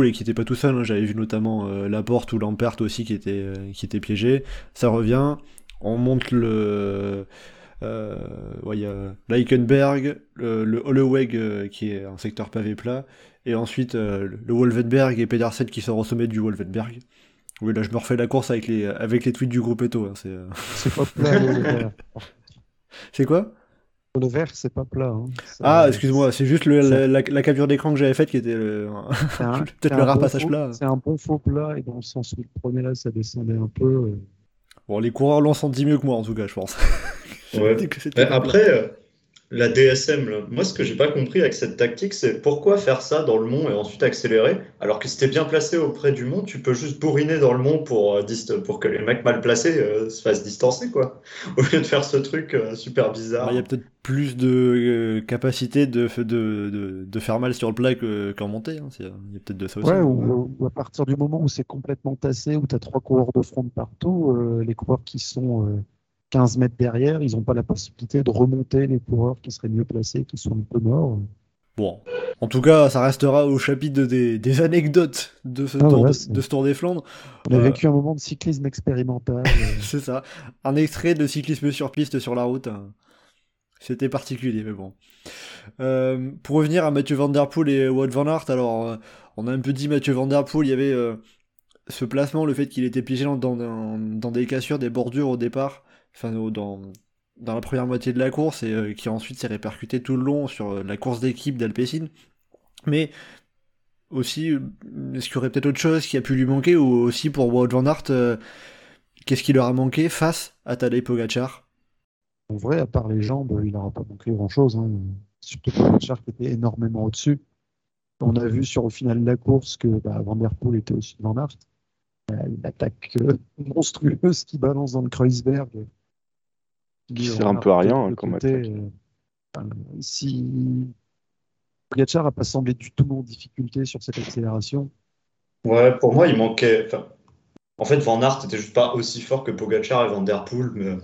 et qui était pas tout seul. hein. J'avais vu notamment euh, Laporte ou Lampert aussi qui était, euh, qui était piégé. Ça revient. On monte le, euh, ouais, Leikenberg, le, le Holloweg qui est un secteur pavé plat, et ensuite le Wolvenberg et Pedersen qui sort au sommet du Wolvenberg. Oui, là je me refais la course avec les, avec les tweets du groupe Eto. hein, c'est, euh, C'est pas plat, le vert. c'est quoi? Le vert, c'est pas plat. hein. Ah, excuse-moi, c'est juste le- la, la- la capture d'écran que j'avais faite qui était le, peut-être le rare bon passage faux- plat. C'est un bon faux plat, et dans le sens où il prenait là, ça descendait un peu. euh. Bon, les coureurs l'ont senti mieux que moi, en tout cas, je pense. Ouais. que après, euh, la DSM, là, moi ce que j'ai pas compris avec cette tactique, c'est pourquoi faire ça dans le mont et ensuite accélérer, alors que si t'es bien placé auprès du mont, tu peux juste bourriner dans le mont pour, euh, dist- pour que les mecs mal placés euh, se fassent distancer, quoi. Au lieu de faire ce truc euh, super bizarre. Bah, Il y a peut-être plus de euh, capacité de, de, de, de faire mal sur le plat que- qu'en montée. hein. Il y a peut-être de ça aussi. Ouais, ou, ou à partir du moment où c'est complètement tassé, où tu as trois coureurs de front de partout, euh, les coureurs qui sont euh, 15 mètres derrière, ils n'ont pas la possibilité de remonter les coureurs qui seraient mieux placés, qui sont un peu morts. Bon, en tout cas, ça restera au chapitre de- des, des anecdotes de ce, Ah, tour, de, ce Tour des Flandres. On a Euh, vécu un moment de cyclisme expérimental. C'est ça. Un extrait de cyclisme sur piste sur la route. hein. C'était particulier, mais bon. Euh, pour revenir à Mathieu Van Der Poel et Wout Van Aert, alors euh, on a un peu dit Mathieu Van Der Poel, il y avait ce placement, le fait qu'il était piégé dans, dans, dans des cassures, des bordures au départ, enfin dans, dans la première moitié de la course, et euh, qui ensuite s'est répercuté tout le long sur euh, la course d'équipe d'Alpecin. Mais aussi, euh, est-ce qu'il y aurait peut-être autre chose qui a pu lui manquer, ou aussi pour Wout Van Aert, qu'est-ce qui leur a manqué face à Tadej Pogacar? En vrai, à part les jambes, il n'aura pas manqué grand-chose. hein. Surtout Pogacar qui était énormément au-dessus. On a vu sur au final de la course que bah, Van Der Poel était au-dessus de Van Aert. Une attaque euh, monstrueuse qui balance dans le Kreuzberg. Qui sert un peu à rien, De comme côté, attaque. euh, enfin, si Pogacar n'a pas semblé du tout en difficulté sur cette accélération, Ouais, pour moi, il manquait. enfin, en fait, Van Aert était juste pas aussi fort que Pogacar et Van Der Poel, mais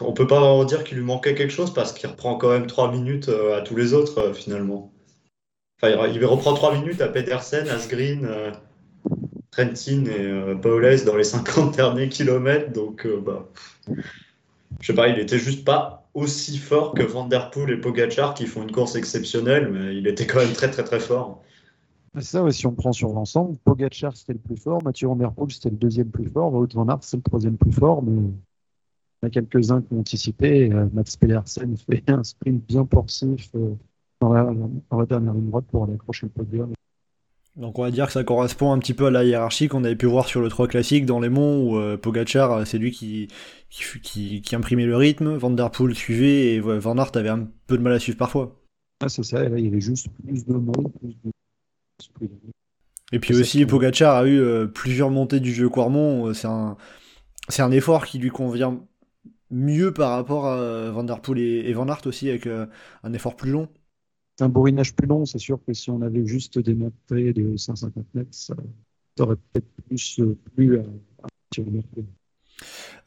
on peut pas vraiment dire qu'il lui manquait quelque chose parce qu'il reprend quand même 3 minutes euh, à tous les autres euh, finalement. Enfin, il reprend 3 minutes à Pedersen, Asgreen, Trentin et Paulès dans les 50 derniers kilomètres, donc bah, je sais pas, il était juste pas aussi fort que Van Der Poel et Pogacar qui font une course exceptionnelle, mais il était quand même très très très fort. c'est ça, ouais, si on prend sur l'ensemble, Pogacar c'était le plus fort, Mathieu Van Der Poel c'était le deuxième plus fort, Wout Van Aert c'est le troisième plus fort, mais il y en a quelques-uns qui ont anticipé. euh, Mats Pedersen fait un sprint bien porcif euh, dans, la, dans la dernière ligne droite pour aller accrocher le podium. Donc on va dire que ça correspond un petit peu à la hiérarchie qu'on avait pu voir sur le 3 classique dans les monts où euh, Pogacar euh, c'est lui qui, qui, fut- qui, qui imprimait le rythme, Van Der Poel suivait et ouais, Van Aert avait un peu de mal à suivre parfois. Ah, c'est ça, là il y avait juste plus de monde, plus de. Et puis aussi Pogacar a eu euh, plusieurs montées du vieux Quarmont, c'est un, c'est un effort qui lui convient mieux par rapport à Van Der Poel et, et Van Aert aussi avec euh, un effort plus long. C'est un bourrinage plus long, c'est sûr que si on avait juste des montées de 150 mètres, ça, aurait peut-être plus euh, plu à, à.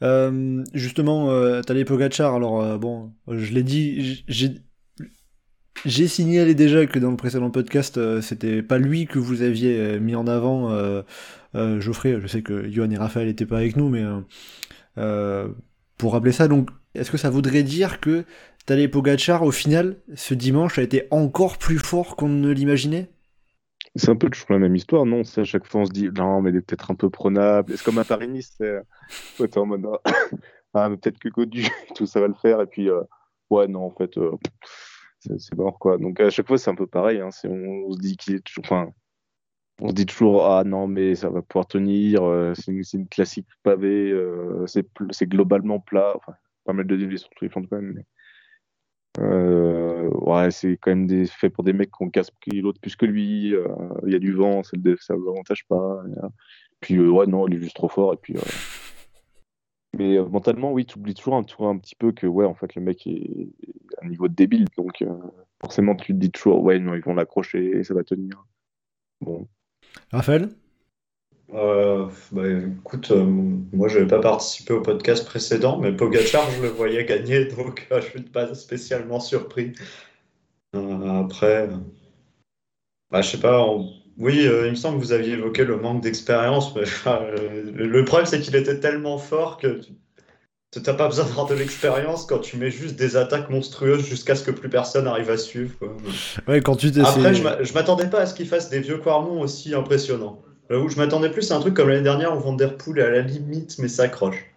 Euh, justement, euh, Tadej Pogacar, alors euh, bon, je l'ai dit, j'ai j'ai signalé déjà que dans le précédent podcast, euh, c'était pas lui que vous aviez mis en avant, Geoffrey. Je sais que Johan et Raphaël n'étaient pas avec nous, mais pour rappeler ça, donc, est-ce que ça voudrait dire que Tadej Pogacar, au final, ce dimanche, a été encore plus fort qu'on ne l'imaginait? C'est un peu toujours la même histoire, non? C'est à chaque fois on se dit non, mais il est peut-être un peu prenable. C'est comme un Paris-Nice, c'est ouais, en mode ah, peut-être que Godu tout ça va le faire, et puis euh, ouais, non, en fait, euh, c'est mort quoi. Donc à chaque fois c'est un peu pareil. Hein, on, se dit qu'il est toujours, on se dit toujours ah non, mais ça va pouvoir tenir. euh, c'est une, classique pavée, euh, c'est globalement plat. Enfin, pas mal de dénivelé sur les quand même. Euh, ouais, c'est quand même fait pour des mecs qui ont 15 kilos de plus que lui. euh, Il y a du vent, ça ne l'avantage pas. Puis euh, ouais, non, il est juste trop fort. Et puis, Mais mentalement, oui, tu oublies toujours un, toujours un petit peu que ouais, en fait, le mec est à un niveau de débile. Donc forcément, tu te dis toujours ouais, non, ils vont l'accrocher ça va tenir. Bon, Raphaël? Euh, bah, écoute, euh, moi je n'avais pas participé au podcast précédent, mais Pogacar, je le voyais gagner, donc euh, je suis pas spécialement surpris. Après, bah, je sais pas, on- oui, il me semble que vous aviez évoqué le manque d'expérience, mais le problème c'est qu'il était tellement fort que tu n'as pas besoin d'avoir de l'expérience quand tu mets juste des attaques monstrueuses jusqu'à ce que plus personne arrive à suivre. quoi. Ouais, quand tu. Après, je m'a- je m'attendais pas à ce qu'il fasse des vieux Quarmont aussi impressionnants. Là où je m'attendais plus à un truc comme l'année dernière où Van Der Poel est à la limite mais s'accroche.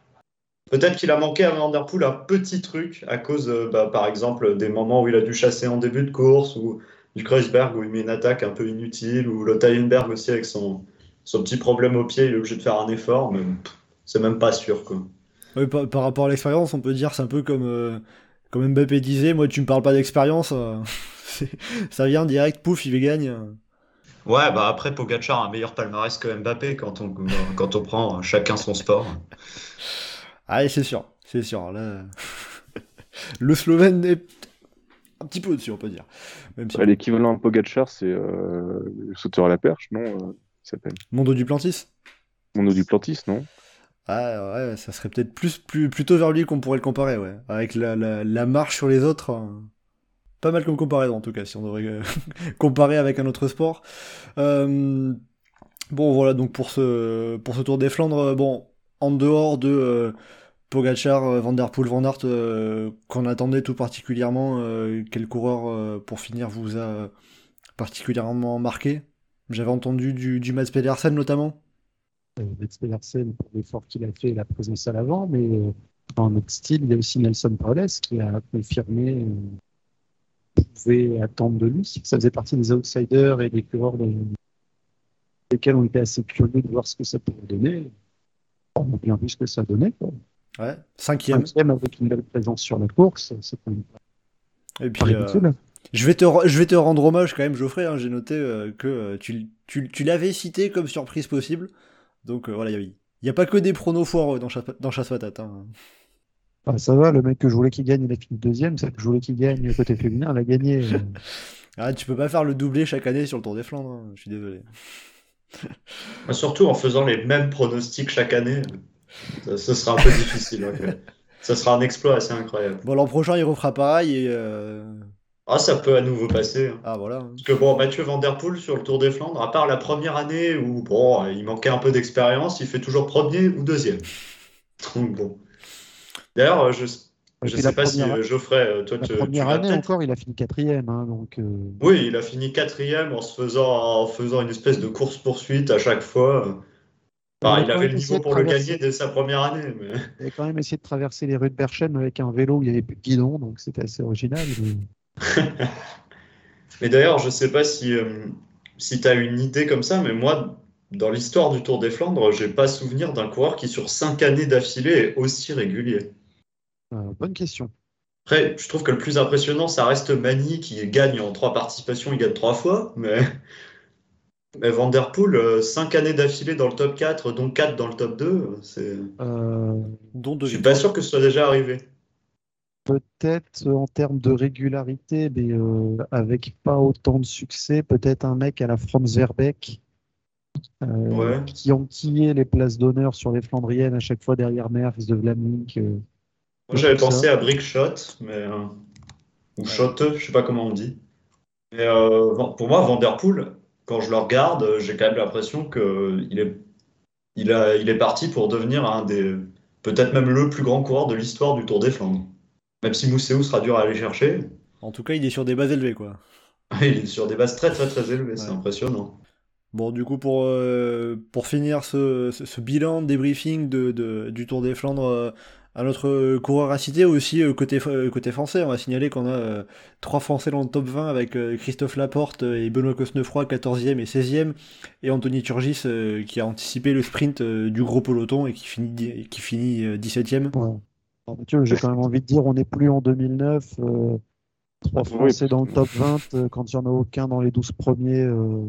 Peut-être qu'il a manqué à Van Der Poel un petit truc à cause, euh, bah, par exemple, des moments où il a dû chasser en début de course ou du Kreuzberg où il met une attaque un peu inutile ou le Tyenberg aussi avec son, son petit problème au pied, il est obligé de faire un effort, mais c'est même pas sûr quoi. Ouais, par, rapport à l'expérience, on peut dire c'est un peu comme, euh, comme Mbappé disait, moi tu me parles pas d'expérience, euh, ça vient direct, pouf, il gagne. Ouais, bah après Pogacar a un meilleur palmarès que Mbappé quand on, quand on prend chacun son sport. Ah, c'est sûr, c'est sûr. Là, le Slovène est un petit peu au-dessus, on peut dire. Même si Ouais, L'équivalent à Pogacar, c'est euh, le sauteur à la perche, non euh, Il s'appelle? Mondo Duplantis. Mono Duplantis, non? Ah ouais, ça serait peut-être plus, plus plutôt vers lui qu'on pourrait le comparer, ouais. Avec la, la, la marche sur les autres. euh, Pas mal comme comparaison en tout cas, si on devrait euh, comparer avec un autre sport. Euh, bon voilà, donc pour ce, pour ce Tour des Flandres, euh, bon, en dehors de euh, Pogacar, euh, Van Der Poel, Van Aert, qu'on attendait tout particulièrement, quel coureur pour finir vous a particulièrement marqué? J'avais entendu du, du Mats Pedersen notamment. Mats Pedersen pour l'effort qu'il a fait la présence à l'avant, mais notre style, il y a aussi Nelson Paulès qui a confirmé pouvait attendre de lui. Ça faisait partie des outsiders et des coureurs de- lesquels on était assez curieux de voir ce que ça pouvait donner. On a bien vu ce que ça donnait. Quoi. Ouais, cinquième. Cinquième avec une belle présence sur la course, c'est Et puis, euh. Je vais, te, je vais te rendre hommage quand même, Geoffrey. hein, J'ai noté euh, que euh, tu, tu, tu l'avais cité comme surprise possible. Donc euh, voilà, il n'y a, pas que des pronos foireux dans chasse, dans chasse patate. hein. Ah, ça va, le mec que je voulais qu'il gagne, il a fini deuxième. Celle que je voulais qu'il gagne côté féminin, elle a gagné. Ah, tu peux pas faire le doublé chaque année sur le Tour des Flandres. hein, Je suis désolé. Surtout en faisant les mêmes pronostics chaque année, ce sera un peu difficile. ok. Ça sera un exploit assez incroyable. Bon, l'an prochain, il refera pareil. Et, euh, Ah, ça peut à nouveau passer. hein. Ah, voilà. Parce que bon, Mathieu Van Der Poel sur le Tour des Flandres, à part la première année où bon, il manquait un peu d'expérience, il fait toujours premier ou deuxième. Donc bon. D'ailleurs, euh, je puis sais pas si première- euh, Geoffrey, euh, toi La tu, tu première l'as année encore, il a fini quatrième. hein, donc, euh, Oui, il a fini quatrième en se faisant en faisant une espèce de course poursuite à chaque fois. Enfin, Il avait le niveau pour le gagner dès sa première année, mais. il a quand même essayé de traverser les rues de Berchem avec un vélo où il n'y avait plus de guidon, donc c'était assez original. mais- Mais d'ailleurs, je sais pas si, euh, si tu as une idée comme ça, mais moi, dans l'histoire du Tour des Flandres, j'ai pas souvenir d'un coureur qui, sur cinq années d'affilée, est aussi régulier. Euh, bonne question. Après, je trouve que le plus impressionnant, ça reste Magny qui gagne en trois participations, il gagne trois fois, mais, mais Van Der Poel, euh, cinq années d'affilée dans le top 4, dont 4 dans le top 2, c'est... Euh, Dont je deux suis pas sûr que ce soit déjà arrivé. peut-être en termes de régularité, mais euh, avec pas autant de succès, peut-être un mec à la Franz Verbeek euh, Ouais. qui enquillait les places d'honneur sur les Flandriennes à chaque fois derrière Merckx de Vlaming. Moi, j'avais Ça. pensé à Brickshot, mais euh, ou Shot, je sais pas comment on dit. Mais euh, pour moi, Van Der Poel, quand je le regarde, j'ai quand même l'impression que il est, il a, il est parti pour devenir un des, peut-être même le plus grand coureur de l'histoire du Tour des Flandres. Même si Mousseau sera dur à aller chercher, En tout cas, il est sur des bases élevées, quoi. il est sur des bases très très très élevées, c'est impressionnant. Bon, du coup, pour, euh, pour finir ce, ce, ce bilan, débriefing de, de, du Tour des Flandres, euh, un autre coureur à citer aussi euh, côté, euh, côté français, on va signaler qu'on a euh, trois Français dans le top 20 avec euh, Christophe Laporte et Benoît Cosnefroy 14e et 16e, et Anthony Turgis euh, qui a anticipé le sprint euh, du gros peloton et qui finit, qui finit euh, 17e. Ouais. Alors, Mathieu, j'ai quand même envie de dire, on n'est plus en 2009. euh, trois Oui. Français dans le top 20, euh, quand il n'y en a aucun dans les 12 premiers. euh,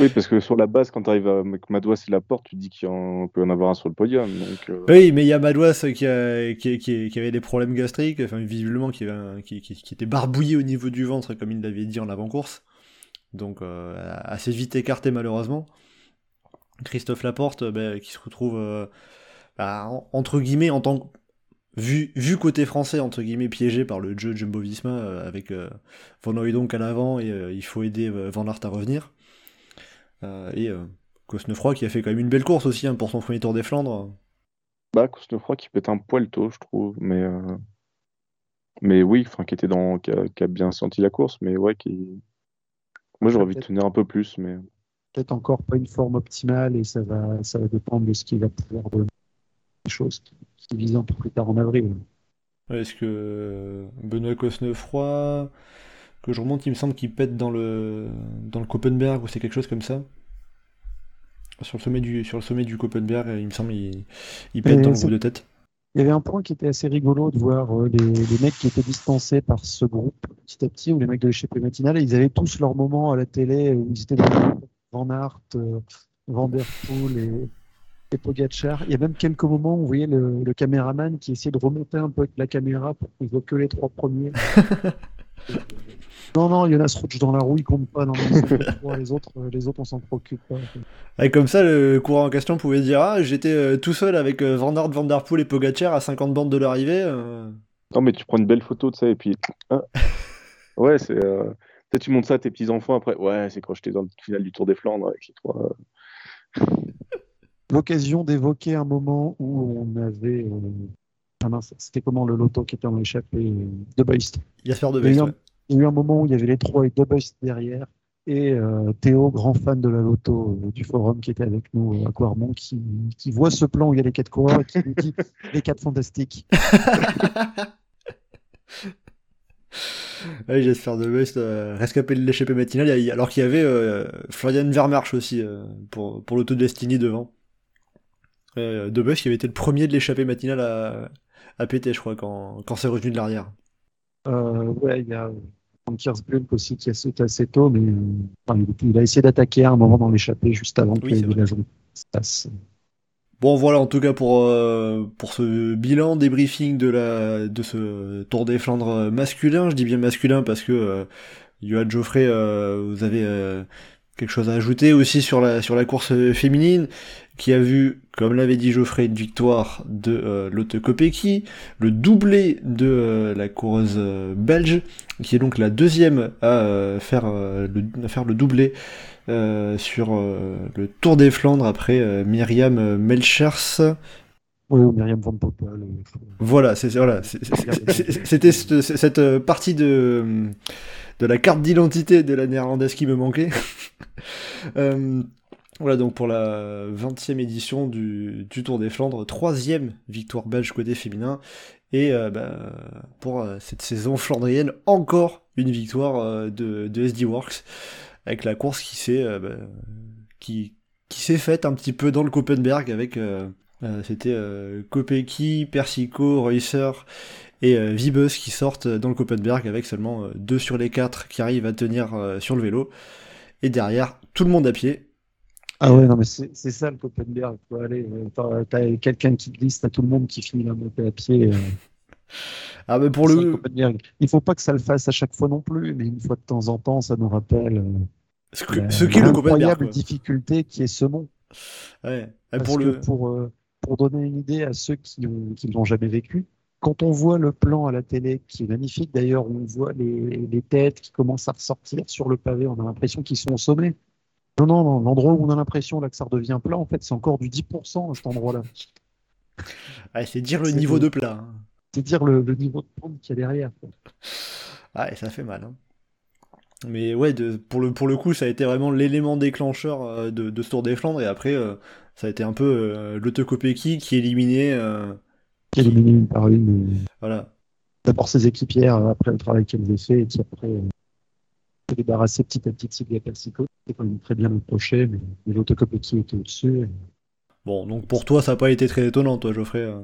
Oui, parce que sur la base, quand tu arrives à Madouas et Laporte, tu dis qu'il peut en avoir un sur le podium. Euh, Oui, mais il y a Madouas qui, a- qui, avait des problèmes gastriques, enfin visiblement qui, un- était barbouillé au niveau du ventre, comme il l'avait dit en avant-course. Donc euh, assez vite écarté malheureusement. Christophe Laporte, euh, ben, qui se retrouve bah, en- entre guillemets en tant que vu, côté français entre guillemets piégé par le jeu Jumbo Visma avec euh, Van donc à l'avant et il faut aider Van Aert à revenir. Euh, et euh, Cosnefroy qui a fait quand même une belle course aussi hein, pour son premier tour des Flandres. bah, Cosnefroy qui pète un poil tôt, je trouve. Mais, euh, mais oui, enfin, qui était dans, qui a, qui a bien senti la course, mais ouais, qui. Moi, j'aurais envie de tenir un peu plus, mais Peut-être encore pas une forme optimale et ça va, ça va dépendre de ce qu'il va pouvoir donner. Des choses qui, qui visent un peu plus tard en avril. Ouais, Est-ce que Benoît Cosnefroy, que je remonte, il me semble qu'il pète dans le dans le Koppenberg ou c'est quelque chose comme ça. Sur le sommet du sur le sommet du Koppenberg, il me semble il, il pète Et dans le groupe de tête. Il y avait un point qui était assez rigolo de voir euh, les, les mecs qui étaient distancés par ce groupe petit à petit, ou les mecs de l'échappée matinale, ils avaient tous leur moment à la télé où ils étaient dans Van Aert, euh, Van Der Poel et, et Pogacar. Il y a même quelques moments où vous voyez le, le caméraman qui essayait de remonter un peu avec la caméra pour qu'il voit que les trois premiers. non, non, Jonas Rouge dans la roue, il compte pas. Non, non, c'est les autres, euh, les autres, on s'en préoccupe pas. Et comme ça, le coureur en question pouvait dire ah j'étais euh, tout seul avec euh, Van Aert, Van Der Poel et Pogacar à 50 bandes de l'arrivée. euh. Non, mais tu prends une belle photo de ça et puis. ah. Ouais, c'est. euh, Peut-être tu montres ça à tes petits-enfants après. Ouais, c'est quand j'étais dans le final du Tour des Flandres avec les trois. euh, l'occasion d'évoquer un moment où on avait. euh, ah mince, c'était comment le loto qui était en échappé euh, de Beust. Jasper de Il il y a eu un moment où il y avait les trois et de Beust derrière. Et euh, Théo, grand fan de la loto euh, du forum qui était avec nous euh, à Quarmont, qui, qui voit ce plan où il y a les quatre coureurs et qui nous dit les quatre fantastiques. Ouais, Jasper de euh, rescapé de l'échappée matinale, alors qu'il y avait Florian Vermarche aussi pour, pour l'auto Destiny devant. De qui avait été le premier de l'échappée matinale à, à péter, je crois, quand, quand c'est revenu de l'arrière. Ouais, il y a Kiersbulk aussi qui a sauté assez tôt, mais euh, enfin, il, a essayé d'attaquer à un moment dans l'échappée juste avant Oui, que vrai. village se passe. Bon, voilà, en tout cas pour, euh, pour ce bilan, débriefing de, la, de ce Tour des Flandres masculin. Je dis bien masculin parce que, euh, Johan Geoffrey, euh, vous avez euh, quelque chose à ajouter aussi sur la, sur la course féminine, qui a vu, comme l'avait dit Geoffrey, une victoire de euh, Lotte Kopecky, le doublé de euh, la coureuse euh, belge, qui est donc la deuxième à euh, faire, euh, le, à faire le doublé euh, sur euh, le Tour des Flandres après euh, Myriam euh, Melchers. Oui, ou Myriam Van Poppel. euh, Voilà, c'est voilà, c'est- c'est- c'est- c'était cette, cette, euh, partie de de la carte d'identité de la néerlandaise qui me manquait. Euh, voilà donc pour la 20e édition du, Tour des Flandres, troisième victoire belge côté féminin. Et euh, bah, pour euh, cette saison flandrienne, encore une victoire de, SD Works avec la course qui s'est bah, qui, s'est faite un petit peu dans le Koppenberg avec c'était Persico, Reusser et euh, Vibus qui sortent dans le Koppenberg avec seulement euh, deux sur les quatre qui arrivent à tenir euh, sur le vélo. Et derrière, tout le monde à pied. Ah ouais, non, mais c'est ça le euh, t'as- quelqu'un qui glisse, t'as tout le monde qui finit la montée à pied. euh, Ah mais pour le. Il faut pas que ça le fasse à chaque fois non plus, mais une fois de temps en temps, ça nous rappelle euh, ce, le Koppenberg. l'incroyable difficulté qui est ce. Ouais. Parce pour le, pour, euh, pour donner une idée à ceux qui ont- qui ne l'ont jamais vécu, quand on voit le plan à la télé, qui est magnifique d'ailleurs, on voit les, les têtes qui commencent à ressortir sur le pavé, on a l'impression qu'ils sont au sommet. Non, non, non, l'endroit où on a l'impression là que ça redevient plat, en fait, c'est encore du 10% à cet endroit-là. ouais, c'est dire le niveau de plat. hein. C'est dire le, le niveau de pente qu'il y a derrière. Ah, et ça fait mal. hein. Mais ouais, de- pour, le, pour le coup, ça a été vraiment l'élément déclencheur euh, de, de ce Tour des Flandres. Et après, euh, ça a été un peu euh, l'autocopéki qui éliminait. euh, Une par une. voilà. D'abord ses équipières, après le travail qu'elles avaient fait, et puis après euh, se débarrasser petit à petit de Silvia Calcico. C'est quand même très bien approché, mais, mais l'autocopéki était au-dessus. et- Bon, donc pour toi, ça n'a pas été très étonnant, toi, Geoffrey. euh.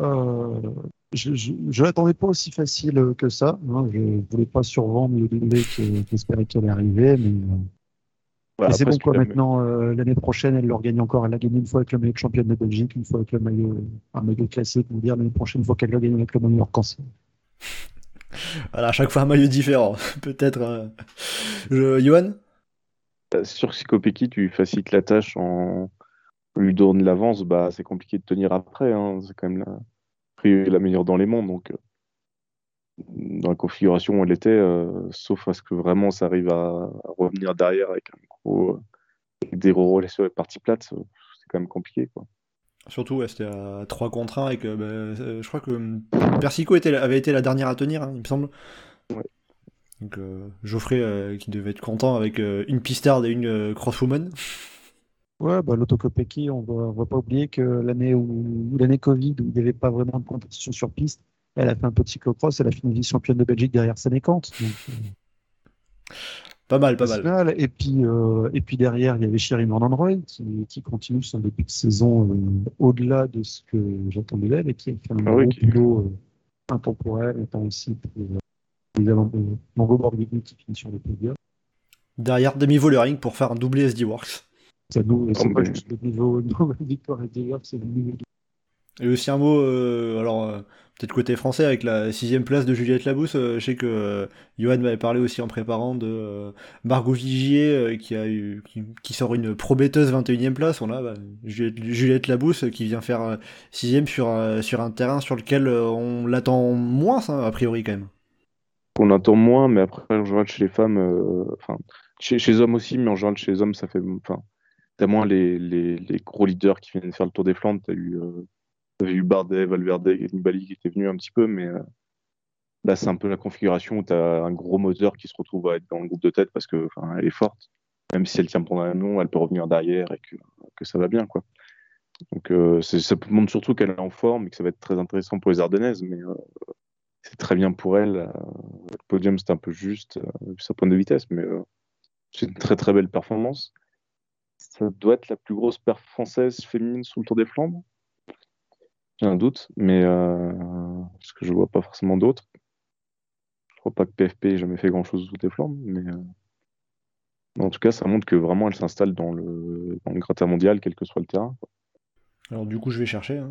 Euh, je je l'attendais pas aussi facile euh, que ça. hein. Je voulais pas survendre le doublé que j'espérais qu'il allait arriver, mais, c'est bon quoi. Maintenant, euh, l'année prochaine, elle le regagne encore. Elle l'a gagné une fois avec le maillot de championne de Belgique, une fois avec le maillot, un maillot classique. On va dire l'année prochaine, il faut qu'elle le gagne avec le maillot arc-en-ciel. Voilà, à chaque fois un maillot différent. Peut-être. euh, je- Johan? Euh, Sur Sikopeki, tu facilites la tâche en lui donnant de l'avance, bah, c'est compliqué de tenir après. hein. C'est quand même la, la meilleure dans les mondes. Donc, euh, dans la configuration où elle était, euh, sauf à ce que vraiment ça arrive à, à revenir derrière avec un euh, avec des relais sur les parties plates, euh, c'est quand même compliqué. Quoi. Surtout, ouais, c'était à 3 contre 1 et que bah, euh, je crois que euh, Persico était, avait été la dernière à tenir, hein, il me semble. Ouais. Donc euh, Geoffrey euh, qui devait être content avec euh, une pistarde et une euh, crosswoman. Ouais, bah, l'autocopéki, on on va pas oublier que l'année où, l'année Covid, où il n'y avait pas vraiment de compétition sur piste, elle a fait un peu de cyclocross, elle a fini vice-championne de Belgique derrière Sénécante. Donc, Pas mal, pas c'est mal. mal. Et puis, euh, et puis derrière, il y avait Sherry Mornan-Roy qui, qui continue son début de saison euh, au-delà de ce que j'attendais d'elle et qui a fait un Ah gros boulot euh, intemporel, étant aussi pour euh, les avant de Mongo Borghini qui finit sur le podium. Derrière Demi Vollering pour faire un doublé SD Works. C'est Oh, pas mais- juste le niveau, niveau victoire et d'ailleurs, c'est le niveau Et aussi un mot, euh, alors euh, peut-être côté français, avec la sixième place de Juliette Labousse. euh, je sais que Johan m'avait parlé aussi en préparant de Margot Vigier qui, a qui, sort une prometteuse 21e place. On a bah, Juliette, Juliette Labousse qui vient faire sixième sur, sur un terrain sur lequel on l'attend moins, ça, a priori quand même. On entend moins, mais après, en général, chez les femmes, enfin, chez, les hommes aussi, mais en général, chez les hommes, ça fait. Enfin, t'as moins les, les, les gros leaders qui viennent faire le Tour des Flandres. T'as eu, euh, t'avais eu Bardet, Valverde, Nibali qui étaient venus un petit peu, mais euh, là, c'est un peu la configuration où t'as un gros moteur qui se retrouve à être dans le groupe de tête parce que, enfin, elle est forte. Même si elle tient pendant un nom, elle peut revenir derrière et que, ça va bien, quoi. Donc, euh, c'est- ça montre surtout qu'elle est en forme et que ça va être très intéressant pour les Ardennaises, mais euh, c'est très bien pour elle. le podium, c'était un peu juste, vu sa pointe de vitesse, mais c'est une très très belle performance. Ça doit être la plus grosse perf française féminine sous le Tour des Flandres. Un doute, mais euh, parce que je vois pas forcément d'autres. Je crois pas que PFP ait jamais fait grand chose sous des Flandres, mais euh, en tout cas, ça montre que vraiment elle s'installe dans le, dans le gratin mondial, quel que soit le terrain. Alors du coup, je vais chercher. hein.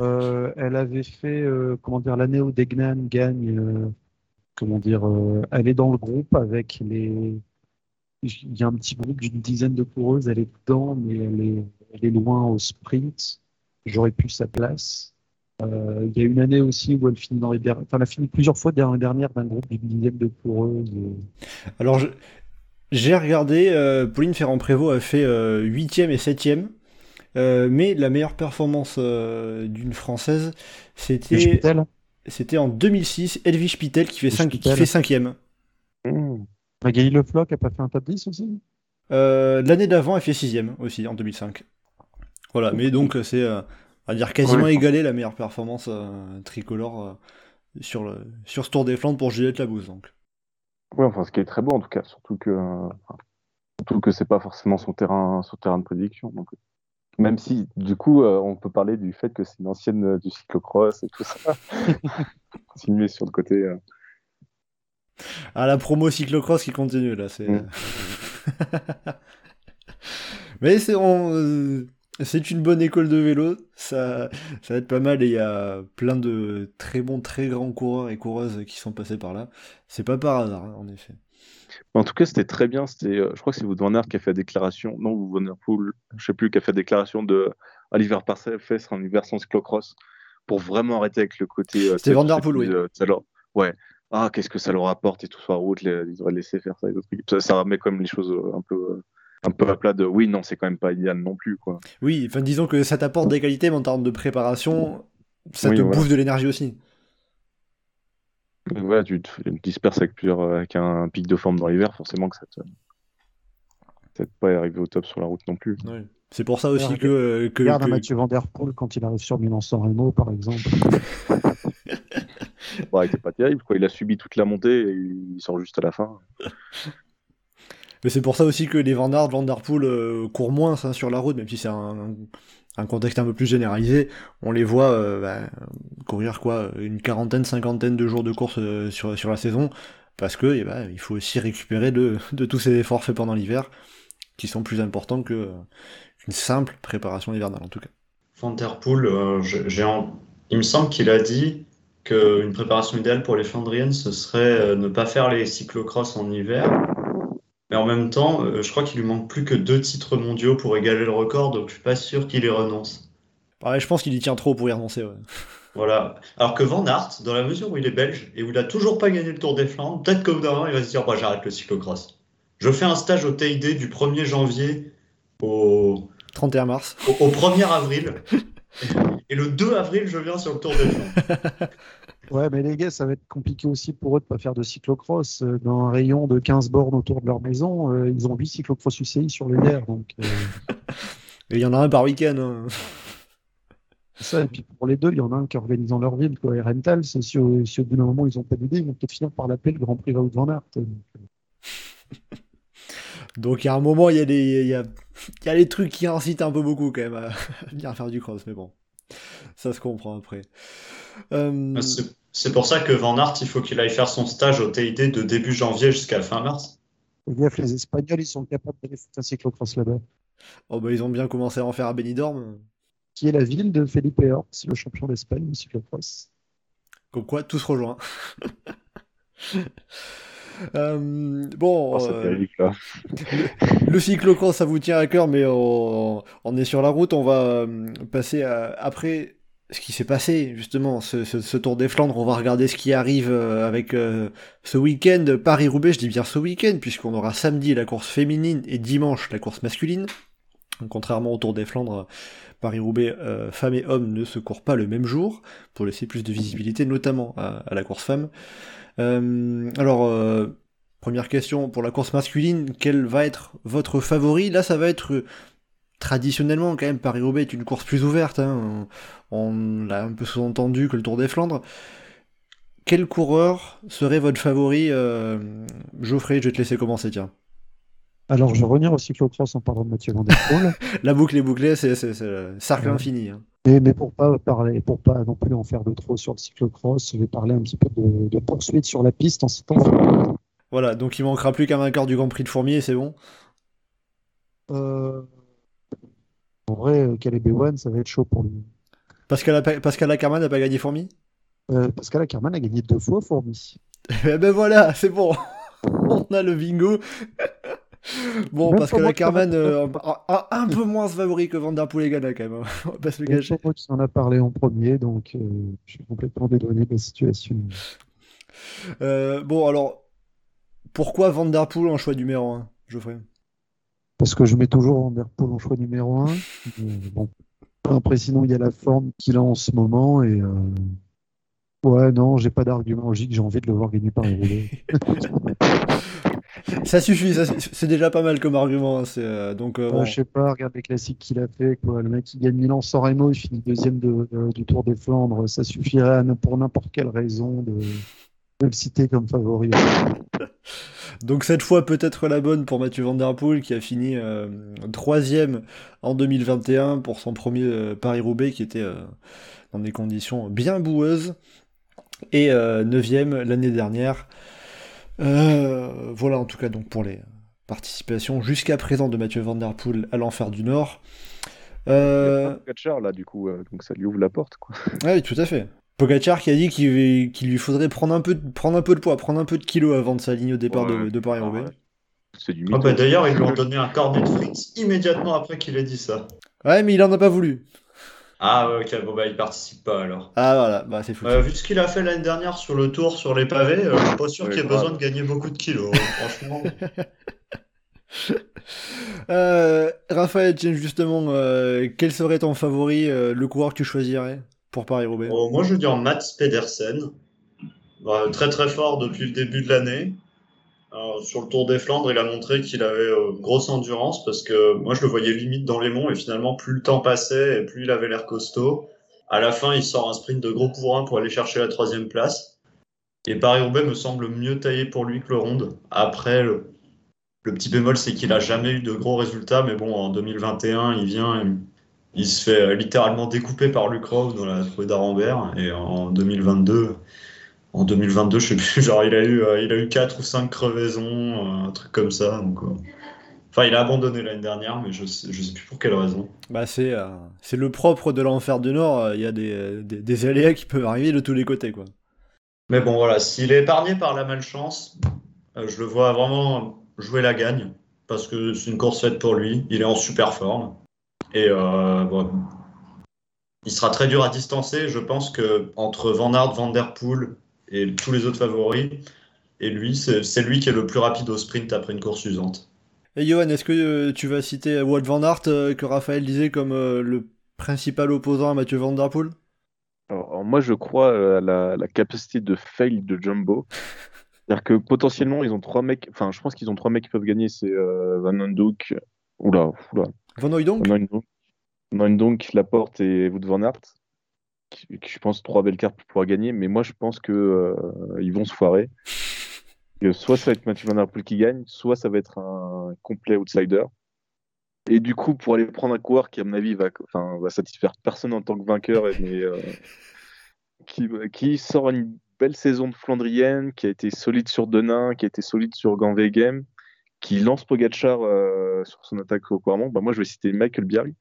Euh, elle avait fait, euh, comment dire, l'année où Degnan gagne, euh, comment dire, euh, elle est dans le groupe avec les. Il y a un petit groupe d'une dizaine de coureuses, elle est dedans, mais elle est, elle est loin au sprint. J'aurais pu sa place. Euh, il y a une année aussi où elle finit dans les dernières. Enfin, elle a fini plusieurs fois dans les dernières d'un groupe d'une dizaine de coureuses. Alors, je- j'ai regardé, euh, Pauline Ferrand-Prévot a fait 8ème et 7ème, mais la meilleure performance euh, d'une Française, c'était en 2006, Elvige Pitel qui fait, Elvige 5, qui fait 5ème. Mmh. Magali Le Floch a pas fait un top 10 aussi? Euh, L'année d'avant, elle fait 6ème aussi, en 2005. Voilà, mais donc c'est, euh, va dire, quasiment Ouais. égalé la meilleure performance euh, tricolore euh, sur, le, sur ce Tour des Flandres pour Juliette Labouze. Donc. Ouais, enfin, ce qui est très beau en tout cas, surtout que, surtout que c'est pas forcément son terrain, son terrain de prédiction. Donc, même si, du coup, on peut parler du fait que c'est une ancienne du cyclocross et tout ça. Continuer sur le côté. Ah, la promo cyclocross qui continue là, c'est. Mm. Mais c'est on, c'est une bonne école de vélo, ça, ça va être pas mal et il y a plein de très bons, très grands coureurs et coureuses qui sont passés par là. C'est pas par hasard, hein, en effet. En tout cas, c'était très bien. C'était, euh, je crois que c'est Wood Van Aert qui a fait la déclaration. Non, Wood Van Aert, Poel, je sais plus, qui a fait la déclaration de à l'hiver passé, fait sera un hiver sans cyclocross pour vraiment arrêter avec le côté. euh, C'était tu sais, Van Der tout ce Poel, qui, oui. euh, ça leur- Ouais. Ah, qu'est-ce que ça leur apporte et tout sur la route. les- Ils auraient laissé faire ça. et d'autres trucs. Ça, ça remet quand même les choses un peu, un peu à plat de. Oui, non, c'est quand même pas idéal non plus, quoi. Oui, enfin disons que ça t'apporte des qualités, mais en termes de préparation, ça Oui, te voilà. bouffe de l'énergie aussi. Voilà, tu te disperses avec plusieurs, avec un pic de forme dans l'hiver, forcément que ça te, te pas arriver au top sur la route non plus. C'est pour ça aussi Regarde- que, que, Regarde un que- Mathieu Van Der Poel quand il arrive sur Milan-San Remo, par exemple. Bon, il était pas terrible, quoi. Il a subi toute la montée et il sort juste à la fin. Mais c'est pour ça aussi que les Van Aert, euh, courent moins hein, sur la route, même si c'est un, contexte un peu plus généralisé. On les voit euh, bah, courir quoi, une quarantaine, cinquantaine de jours de course euh, sur, sur la saison, parce que eh ben, il faut aussi récupérer de, de tous ces efforts faits pendant l'hiver, qui sont plus importants que qu'une simple préparation hivernale en tout cas. Van j'ai- il me semble qu'il a dit qu'une préparation idéale pour les Flandriennes, ce serait ne pas faire les cyclocross en hiver. Mais en même temps, euh, je crois qu'il lui manque plus que deux titres mondiaux pour égaler le record, donc je suis pas sûr qu'il y renonce. Ouais, je pense qu'il y tient trop pour y renoncer. Ouais. Voilà. Alors que Van Aert, dans la mesure où il est belge et où il a toujours pas gagné le Tour des Flandres, peut-être qu'au bout d'un moment, il va se dire bah, j'arrête le cyclocross. Je fais un stage au TID du 1er janvier au, 31 mars. au, au 1er avril. Et le 2 avril, je viens sur le Tour des Flandres. Ouais, mais les gars, ça va être compliqué aussi pour eux de pas faire de cyclocross. Euh, Dans un rayon de 15 bornes autour de leur maison, euh, ils ont 8 cyclocross UCI sur le l'air. Donc, euh, Et il y en a un par week-end. hein. c'est ça. Et puis pour les deux, il y en a un qui organise dans leur ville. Quoi. Et Rental, c'est si, au- si au bout d'un moment ils ont pas d'idée, ils vont peut-être finir par l'appeler le Grand Prix Wout van Aert. Donc, il y a un moment, il y a des, il y a, il y a des trucs qui incitent un peu beaucoup quand même à venir faire du cross, mais bon, ça se comprend après. Euh, C'est- C'est pour ça que Van Aert, il faut qu'il aille faire son stage au TID de début janvier jusqu'à fin mars. Gaffe, les Espagnols, ils sont capables d'aller foutre un cyclocross là-bas. oh bah ils ont bien commencé à en faire à Benidorm, Qui est la ville de Felipe Horst, le champion d'Espagne au cyclocross. comme quoi tout se rejoint. Euh, bon, Oh, ça euh, là. le cyclocross ça vous tient à cœur, mais on, on est sur la route, on va euh, passer à- après ce qui s'est passé justement, ce, Tour des Flandres, on va regarder ce qui arrive euh, avec euh, ce week-end Paris-Roubaix, je dis bien ce week-end, puisqu'on aura samedi la course féminine et dimanche la course masculine. Contrairement au Tour des Flandres, Paris-Roubaix, euh, femmes et hommes ne se courent pas le même jour, pour laisser plus de visibilité, notamment à, la course femme. Euh, alors, première question, pour la course masculine, quel va être votre favori? Là, ça va être traditionnellement, quand même, Paris-Roubaix est une course plus ouverte. hein. On, on l'a un peu sous-entendu que le Tour des Flandres. Quel coureur serait votre favori euh, Geoffrey, je vais te laisser commencer, tiens. Alors, je vais revenir au cyclocross en parlant de Mathieu Van Der Poel. La boucle est bouclée, c'est le cercle Ouais. infini. hein. Mais, mais pour pas parler, pour pas non plus en faire de trop sur le cyclocross, je vais parler un petit peu de, de poursuite sur la piste en citant Voilà, donc il manquera plus qu'un vainqueur du Grand Prix de Fourmier, c'est bon? Euh, En vrai, euh, Caleb Ewan, ça va être chaud pour lui. Pascal, Pascal n'a pas gagné Fourmi? Euh, Pascal Ackermann a gagné deux fois Fourmi. Eh ben voilà, c'est bon On a le bingo Bon, Même Pascal qui euh, un, un- peu moins favori que Van Der Poel et Ghana, quand même. hein. On va pas se le C'est moi qui en a parlé en premier, donc euh, je suis complètement dédouané de la situation. Euh, bon, alors, pourquoi Van Der Poel en choix numéro 1, Geoffrey? Parce que je mets toujours Van Der Poel en choix numéro 1. bon. Après, sinon, il y a la forme qu'il a en ce moment. Et euh, ouais, non, j'ai pas d'argument logique. J'ai envie de le voir gagner par les Ça suffit, c'est déjà pas mal comme argument. hein, euh, donc, euh, bon. je sais pas, regarde les classiques qu'il a fait. Quoi. Le mec, il gagne Milan sans Remo, il finit deuxième de- de- du Tour des Flandres. Ça suffirait à pour n'importe quelle raison de, de le citer comme favori. Donc cette fois peut-être la bonne pour Mathieu Van Der Poel qui a fini euh, troisième en 2021 pour son premier euh, Paris-Roubaix qui était euh, dans des conditions bien boueuses et euh, neuvième l'année dernière. Euh, voilà en tout cas donc pour les participations jusqu'à présent de Mathieu Van Der Poel à l'enfer du Nord. Euh, là, du coup, euh, donc ça lui ouvre la porte, quoi. ah oui, tout à fait. Pogacar qui a dit qu'il lui faudrait prendre un, peu de, prendre un peu de poids, prendre un peu de kilos avant de s'aligner au départ Ouais. de, de Paris-Roubaix. Ah ouais. C'est du Ah bah, D'ailleurs, ils lui ont donné un cornet de frites immédiatement après qu'il ait dit ça. Ouais, mais il en a pas voulu. Ah ouais, ok, bon bah il participe pas alors. Ah voilà, bah c'est foutu. Euh, vu ce qu'il a fait l'année dernière sur le tour, sur les pavés, euh, je suis pas sûr Ouais, qu'il ait grave. besoin de gagner beaucoup de kilos. hein, franchement. Euh, Raphaël, tiens, justement, euh, quel serait ton favori, euh, le coureur que tu choisirais? Pour Paris-Roubaix Bon, moi je veux dire Mats Pedersen. Bah, très très fort depuis le début de l'année. Euh, sur le Tour des Flandres, il a montré qu'il avait euh, grosse endurance parce que moi je le voyais limite dans les monts et finalement plus le temps passait et plus il avait l'air costaud. À la fin, il sort un sprint de gros pour un pour aller chercher la troisième place. Et Paris-Roubaix me semble mieux taillé pour lui que le Ronde. Après, le, le petit bémol, c'est qu'il a jamais eu de gros résultats, mais bon, en 2021, il vient, il, se fait euh, littéralement découper par Luc Rowe dans la trouée d'Arambert, et en 2022, en 2022, je sais plus, genre il a eu, euh, il a eu quatre ou cinq crevaisons, euh, un truc comme ça. Donc, euh, enfin, il a abandonné l'année dernière, mais je sais, je sais plus pour quelle raison. Bah c'est euh, c'est le propre de l'enfer du Nord, euh, il y a des, euh, des, des aléas qui peuvent arriver de tous les côtés quoi. Mais bon, voilà, s'il est épargné par la malchance, euh, je le vois vraiment jouer la gagne, parce que c'est une course faite pour lui. Il est en super forme. Et euh, bon, il sera très dur à distancer. Je pense que entre Van Aert, Van Der Poel et tous les autres favoris, et lui, c'est lui qui est le plus rapide au sprint après une course usante. Et Johan, est-ce que euh, tu vas citer Wout van Aert euh, que Raphaël disait comme euh, le principal opposant à Mathieu Van Der Poel? Alors, alors moi, je crois à la, la capacité de fail de Jumbo. C'est-à-dire que potentiellement, ils ont trois mecs. Enfin, je pense qu'ils ont trois mecs qui peuvent gagner. C'est euh, Van Hooydonk, oula, oula, Van Hooydonk Van Hooydonk, Laporte et Wout van Aert. Qui, qui, je pense trois belles cartes pour pouvoir gagner. Mais moi, je pense que euh, ils vont se foirer. Soit ça va être Mathieu Van Der qui gagne, soit ça va être un complet outsider. Et du coup, pour aller prendre un coureur qui, à mon avis, va, va satisfaire personne en tant que vainqueur, mais euh, qui, qui sort une belle saison de Flandrienne, qui a été solide sur Denain, qui a été solide sur Ganvegem, qui lance Pogacar euh, sur son attaque au couramment, bah moi je vais citer Michael Bjerg,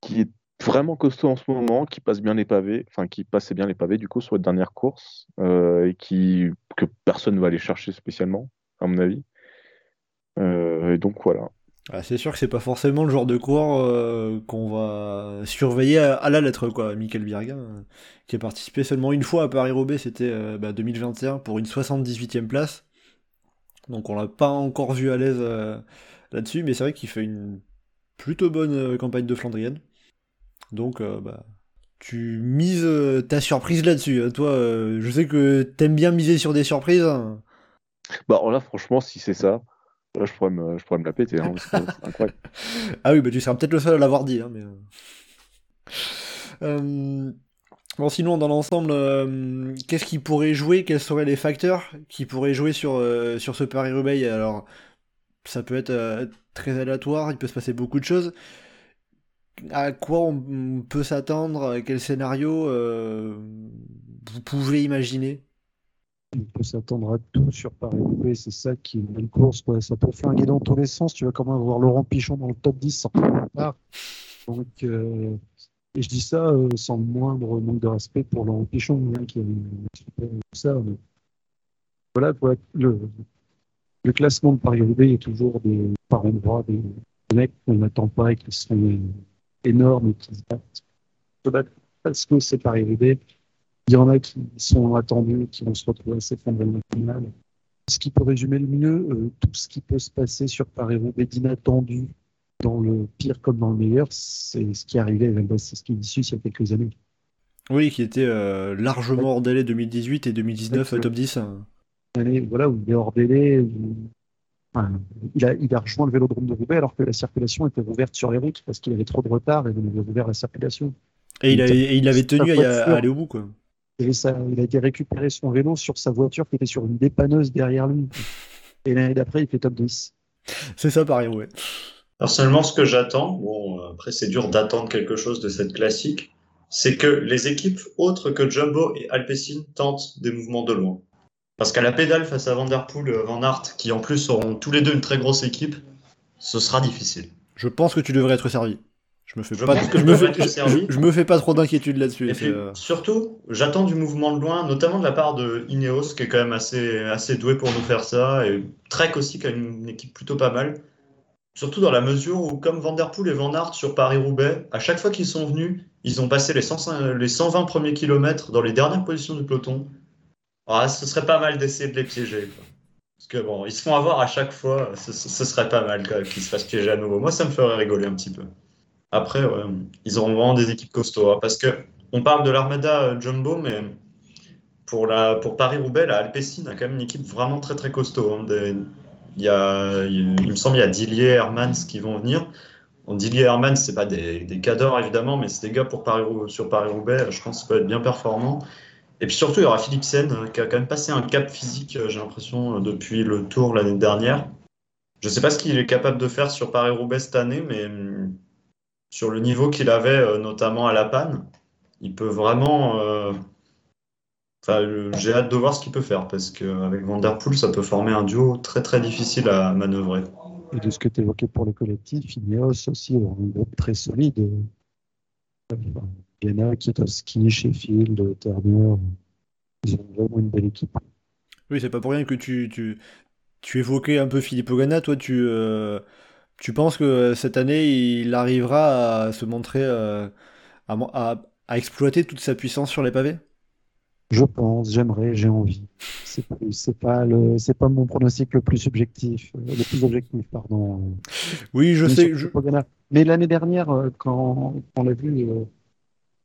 qui est vraiment costaud en ce moment, qui passe bien les pavés, enfin qui passait bien les pavés du coup sur la dernière course, euh, et qui que personne ne va aller chercher spécialement, à mon avis. Euh, et donc voilà. Ah, c'est sûr que c'est pas forcément le genre de coureur qu'on va surveiller à, la lettre, quoi. Michael Bierga, euh, qui a participé seulement une fois à Paris-Roubaix, c'était euh, bah, 2021 pour une 78e place. Donc on l'a pas encore vu à l'aise euh, là-dessus, mais c'est vrai qu'il fait une plutôt bonne euh, campagne de Flandrienne. Donc euh, bah, tu mises euh, ta surprise là-dessus. hein. Toi, je sais que t'aimes bien miser sur des surprises. hein. Bah alors là, franchement, si c'est ça, là, je pourrais me, je pourrais me la péter, hein, c'est incroyable. Ah oui, bah tu seras peut-être le seul à l'avoir dit, hein, mais. Sinon, dans l'ensemble, euh, qu'est-ce qui pourrait jouer? Quels seraient les facteurs qui pourraient jouer sur, euh, sur ce Paris-Roubaix? Alors, ça peut être euh, très aléatoire, il peut se passer beaucoup de choses. À quoi on, peut s'attendre? Quel scénario vous pouvez imaginer? On peut s'attendre à tout sur Paris-Roubaix, c'est ça qui est une course. Ça peut flinguer dans tous les sens. Tu vas quand même avoir Laurent Pichon dans le top 10 sans. Donc, et je dis ça euh, sans le moindre manque de respect pour Laurent Pichon, hein, qui a super ça. mais voilà, quoi, le, le classement de Paris-Roubaix, il y a toujours des, par endroits des, des mecs qu'on n'attend pas et qui sont énormes et qui se battent. Parce que c'est Paris-Roubaix. Il y en a qui sont attendus, qui vont se retrouver dans la finale. Ce qui peut résumer le mieux, euh, tout ce qui peut se passer sur Paris-Roubaix d'inattendu, dans le pire comme dans le meilleur, c'est ce qui est arrivé avec Bastien Skidissus il y a quelques années. Oui, qui était euh, largement hors délai 2018 et 2019 euh, top 10. hein. Année, voilà, où il est hors délai, où- enfin, il, a, il a rejoint le vélodrome de Roubaix alors que la circulation était ouverte sur les routes parce qu'il avait trop de retard et il avait ouvert la circulation. Et il, avait, et il avait tenu à, à aller au bout, quoi. Et ça, il a été récupérer son vélo sur sa voiture qui était sur une dépanneuse derrière lui. Et l'année d'après, il fait top 10. C'est ça, Paris-Roubaix. Personnellement, ce que j'attends, bon, après c'est dur d'attendre quelque chose de cette classique, c'est que les équipes autres que Jumbo et Alpecin tentent des mouvements de loin. Parce qu'à la pédale face à Van Der Poel et Van Aert, qui en plus auront tous les deux une très grosse équipe, ce sera difficile. Je pense que tu devrais être servi. Je me fais Je pas, je me fais, je- je me fais pas trop d'inquiétude là-dessus. Euh, surtout, j'attends du mouvement de loin, notamment de la part de Ineos, qui est quand même assez, assez doué pour nous faire ça, et Trek aussi, qui a une, une équipe plutôt pas mal. Surtout dans la mesure où, comme Van Der Poel et Van Aert sur Paris-Roubaix, à chaque fois qu'ils sont venus, ils ont passé les, 105 les 120 premiers kilomètres dans les dernières positions du peloton. Ah, ce serait pas mal d'essayer de les piéger. Parce que bon, ils se font avoir à chaque fois, ce, serait pas mal qu'ils se fassent piéger à nouveau. Moi, ça me ferait rigoler un petit peu. Après, ils auront vraiment des équipes costauds. hein, parce que on parle de l'armada euh, Jumbo, mais pour, Paris-Roubaix, la Alpecin a quand même une équipe vraiment très très costaud. hein. Il, y a, il me semble qu'il y a Dillier, Hermans qui vont venir. Bon, Dillier et Hermans, c'est pas des, des cadors évidemment, mais c'est des gars pour Paris, sur Paris-Roubaix. Je pense ça peut être bien performant. Et puis surtout, il y aura Philipsen euh, qui a quand même passé un cap physique, euh, j'ai l'impression, euh, depuis le Tour l'année dernière. Je sais pas ce qu'il est capable de faire sur Paris-Roubaix cette année, mais hum, sur le niveau qu'il avait, euh, notamment à La Panne, il peut vraiment. J'ai hâte de voir ce qu'il peut faire parce qu'avec Van Der Poel, ça peut former un duo très très difficile à manœuvrer. Et de ce que tu évoquais pour les collectifs, Ineos aussi a un groupe très solide. Euh, Ghana, Kietowski, Sheffield, Turner. Ils ont vraiment une belle équipe. Oui, c'est pas pour rien que tu, tu, tu évoquais un peu Philippe Ogana. Toi, tu, euh, tu penses que euh, cette année, il arrivera à se montrer, euh, à, mo- à- à exploiter toute sa puissance sur les pavés? Je pense, j'aimerais, j'ai envie. C'est pas, c'est pas le, c'est pas mon pronostic le plus subjectif, euh, le plus objectif, pardon. Oui, je sais. je-. Mais l'année dernière, euh, quand on l'a vu, euh,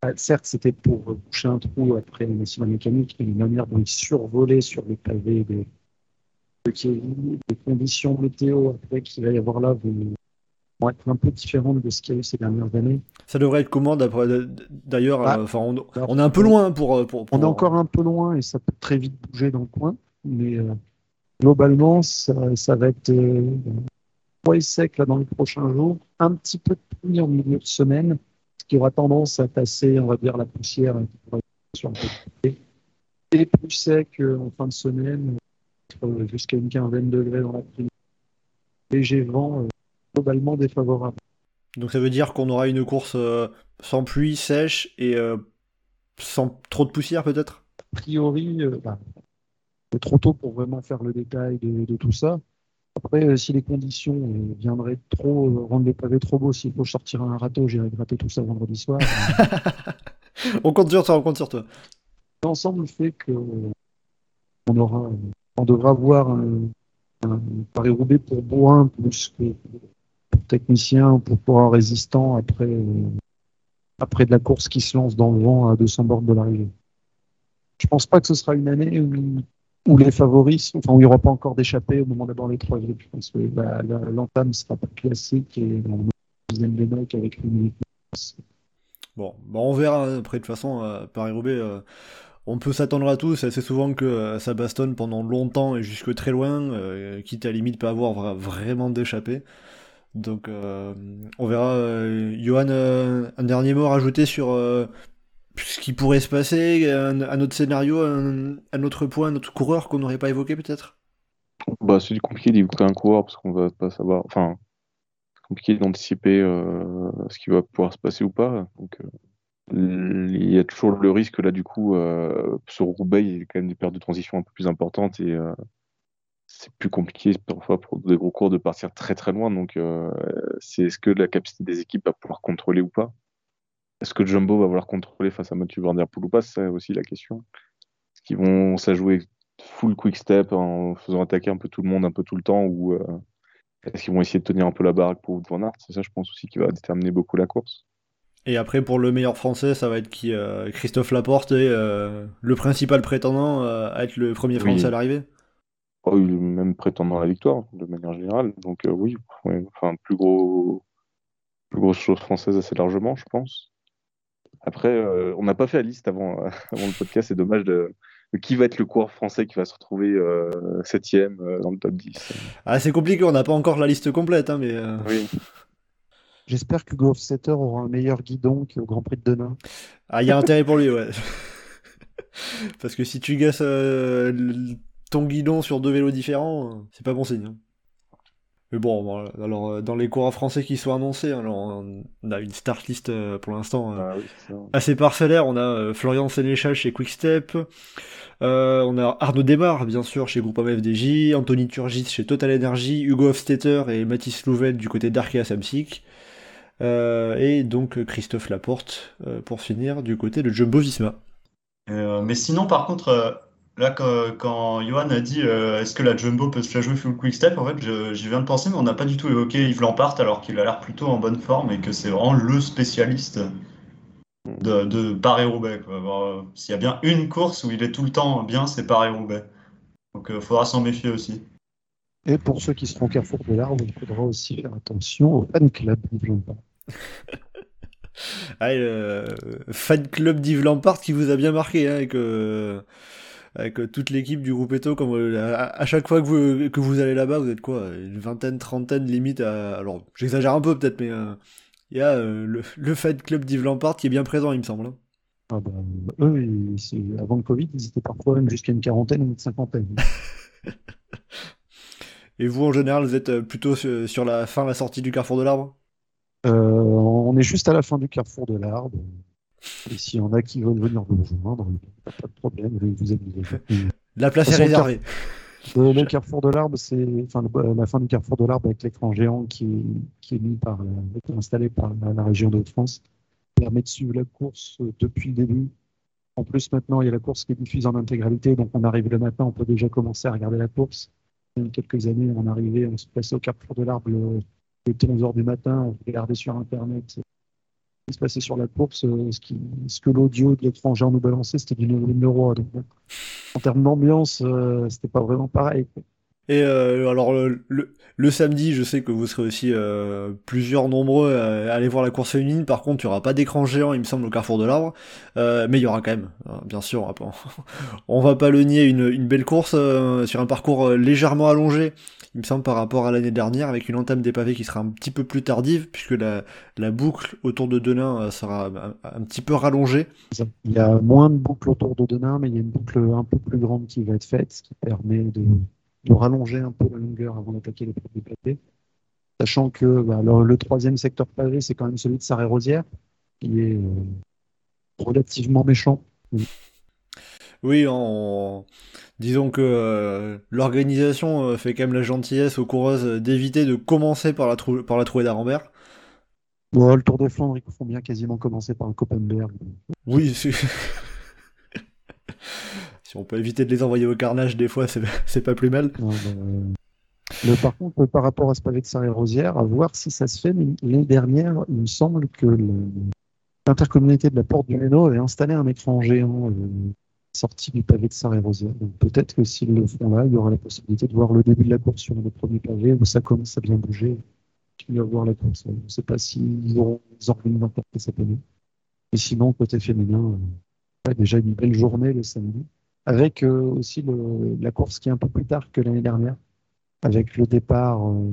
ah, certes, c'était pour boucher un trou après la mécanique, mais la manière dont il survolait sur les pavés des, des, conditions météo après qu'il va y avoir là vont, vont être un peu différentes de ce qu'il y a eu ces dernières années. Ça devrait être comment d'ailleurs Ah. euh, enfin on, Alors, on est un peu loin pour, euh, pour, On est encore un peu loin et ça peut très vite bouger dans le coin, mais euh, globalement, ça, ça va être euh, froid et sec là, dans les prochains jours, un petit peu de pluie en milieu de semaine, ce qui aura tendance à tasser, on va dire, la poussière hein, sur de côté. et plus sec en fin de semaine, jusqu'à une quinzaine de degrés dans l'après-midi. Léger vent, euh, globalement défavorable. Donc ça veut dire qu'on aura une course euh, sans pluie, sèche et euh, sans trop de poussière peut-être? a priori, euh, bah, c'est trop tôt pour vraiment faire le détail de, de tout ça. Après, si les conditions viendraient trop rendre les pavés trop beaux, s'il faut sortir un râteau, j'irai gratter tout ça vendredi soir. On compte sur toi, on compte sur toi. L'ensemble fait que on aura, on devra avoir un, un Paris-Roubaix pour Bourrin plus que technicien, pour pouvoir résistant après, euh, après de la course qui se lance dans le vent à 200 bornes de l'arrivée. Je pense pas que ce sera une année où, où les favoris, enfin où il n'y aura pas encore d'échappée au moment d'avoir les trois groupes. Je pense que l'entame sera pas classique et on aura une dizaine de mecs avec une. Bon, bah on verra. Après, de toute façon, euh, Paris-Roubaix, euh, on peut s'attendre à tout. C'est assez souvent que euh, ça bastonne pendant longtemps et jusque très loin, euh, quitte à limite pas avoir vra- vraiment d'échappée. Donc, euh, on verra. Euh, Johan, euh, un dernier mot à rajouter sur ce qui pourrait se passer, un, autre scénario, un, autre point, un autre coureur qu'on n'aurait pas évoqué peut-être? Bah, c'est compliqué d'évoquer un coureur parce qu'on va pas savoir. Enfin, c'est compliqué d'anticiper ce qui va pouvoir se passer ou pas. Donc, il y a toujours le risque là, du coup, sur Roubaix, il y a quand même des périodes de transition un peu plus importantes et c'est plus compliqué parfois pour des gros cours de partir très très loin. Donc, euh, c'est est-ce que la capacité des équipes va pouvoir contrôler ou pas? Est-ce que Jumbo va vouloir contrôler face à Mathieu Van Der Poel ou pas? C'est ça aussi la question. Est-ce qu'ils vont s'ajouer full quick step en faisant attaquer un peu tout le monde un peu tout le temps ou euh, est-ce qu'ils vont essayer de tenir un peu la baraque pour van Aert? C'est ça, je pense aussi, qui va déterminer beaucoup la course. Et après, pour le meilleur français, ça va être qui euh, Christophe Laporte est le principal prétendant à être le premier Oui. français à l'arrivée Oh, il est même prétendant à la victoire, de manière générale. Donc euh, oui, ouais, enfin, plus gros, plus grosse chose française assez largement, je pense. Après, euh, on n'a pas fait la liste avant, avant le podcast, c'est dommage de, de qui va être le coureur français qui va se retrouver euh, septième euh, dans le top 10. Ah, c'est compliqué, on n'a pas encore la liste complète, hein, mais. euh, Oui, J'espère que Golf Setter aura un meilleur guidon qu'au Grand Prix de Denain. Ah, il y a intérêt pour lui, ouais. Parce que si tu gasses euh, le- ton guidon sur deux vélos différents, euh, c'est pas bon signe. hein. Mais bon, voilà. alors euh, dans les coureurs français qui sont annoncés, alors on a une start list euh, pour l'instant Ah oui, assez parcellaire. On a Florian Sénéchal chez Quickstep, euh, on a Arnaud Desmar, bien sûr, chez Groupama FDJ, Anthony Turgis chez Total Energy, Hugo Hofstetter et Mathis Louvel du côté d'Arkea Samsic. Euh, et donc Christophe Laporte pour finir du côté de Jumbo Visma. Euh, mais sinon, par contre, là, quand, quand Johan a dit euh, est-ce que la Jumbo peut se la jouer full quick step, en fait, j'y viens de penser, mais on n'a pas du tout évoqué Yves Lampart alors qu'il a l'air plutôt en bonne forme et que c'est vraiment le spécialiste de, de Paris-Roubaix. euh, S'il y a bien une course où il est tout le temps bien, c'est Paris-Roubaix. Donc il faudra s'en méfier aussi. Et pour ceux qui seront au Carrefour de l'Arbre, il faudra aussi faire attention au fan club d'Yves Lampard. Ah, et le fan club d'Yves Lampard qui vous a bien marqué, hein, avec, euh, avec euh, toute l'équipe du groupe Eto. Comme, euh, à, à chaque fois que vous, que vous allez là-bas, vous êtes quoi Une vingtaine, trentaine limite à... Alors, j'exagère un peu peut-être, mais euh, il y a le, le fan club d'Yves Lampard qui est bien présent, il me semble. hein. Ah bah, eux, ils- avant le Covid, ils étaient parfois même jusqu'à une quarantaine ou une cinquantaine. Et vous, en général, vous êtes plutôt sur, sur la fin, la sortie du Carrefour de l'Arbre? Euh, on est juste à la fin du Carrefour de l'Arbre. Et s'il y en a qui veulent venir nous rejoindre, pas de problème, je vais vous aviser. La place est réservée. Le, le Carrefour de l'Arbre, c'est enfin le- la fin du Carrefour de l'Arbre avec l'écran géant qui est, qui est mis par, euh, qui est installé par la, la région de France permet de suivre la course euh, depuis le début. En plus, maintenant, il y a la course qui est diffusée en intégralité, donc on arrive le matin, on peut déjà commencer à regarder la course. Il y a quelques années, on arrivait, on se plaçait au Carrefour de l'Arbre le, il était 11 heures du matin, on regardait sur Internet qui se passait sur la course, euh, ce, qui, ce que l'audio de l'écran géant nous balançait, c'était du numéro. Donc, en termes d'ambiance, euh, c'était pas vraiment pareil. Et euh, alors le, le, samedi, je sais que vous serez aussi euh, plusieurs nombreux à aller voir la course féminine. Par contre, il n'y aura pas d'écran géant, il me semble, au Carrefour de l'Arbre. Euh, mais il y aura quand même, hein, bien sûr. on va pas- le nier, une, une belle course euh, sur un parcours légèrement allongé, il me semble, par rapport à l'année dernière, avec une entame des pavés qui sera un petit peu plus tardive, puisque la, boucle autour de Denain euh, sera un, petit peu rallongée. Il y a moins de boucles autour de Denain, mais il y a une boucle un peu plus grande qui va être faite, ce qui permet de, rallonger un peu la longueur avant d'attaquer les premiers pavés. Sachant que bah, le, troisième secteur pavé, c'est quand même celui de Sarré-Rosière, qui est euh, relativement méchant. Oui, en... disons que euh, l'organisation euh, fait quand même la gentillesse aux coureuses euh, d'éviter de commencer par la, trou... par la trouée d'Arambert. Bon, le Tour des Flandres, ils font bien quasiment commencer par le Koppenberg. Oui, c'est- si on peut éviter de les envoyer au carnage des fois, c'est pas plus mal. Le- par contre, par rapport à ce pavé de Sarré-Rosière, à voir si ça se fait, mais l'année dernière, il me semble que l'intercommunauté de la Porte du Méno avait installé un écran géant euh, sorti du pavé de Sarré-Rosière. Donc peut-être que s'ils le font là, il y aura la possibilité de voir le début de la course sur le premier pavé où ça commence à bien bouger. Puis à voir la course. Je ne sais pas s'ils auront ils organisent encore cette année. Et sinon, côté féminin, euh, déjà une belle journée le samedi. Avec euh, aussi la course qui est un peu plus tard que l'année dernière avec le départ euh,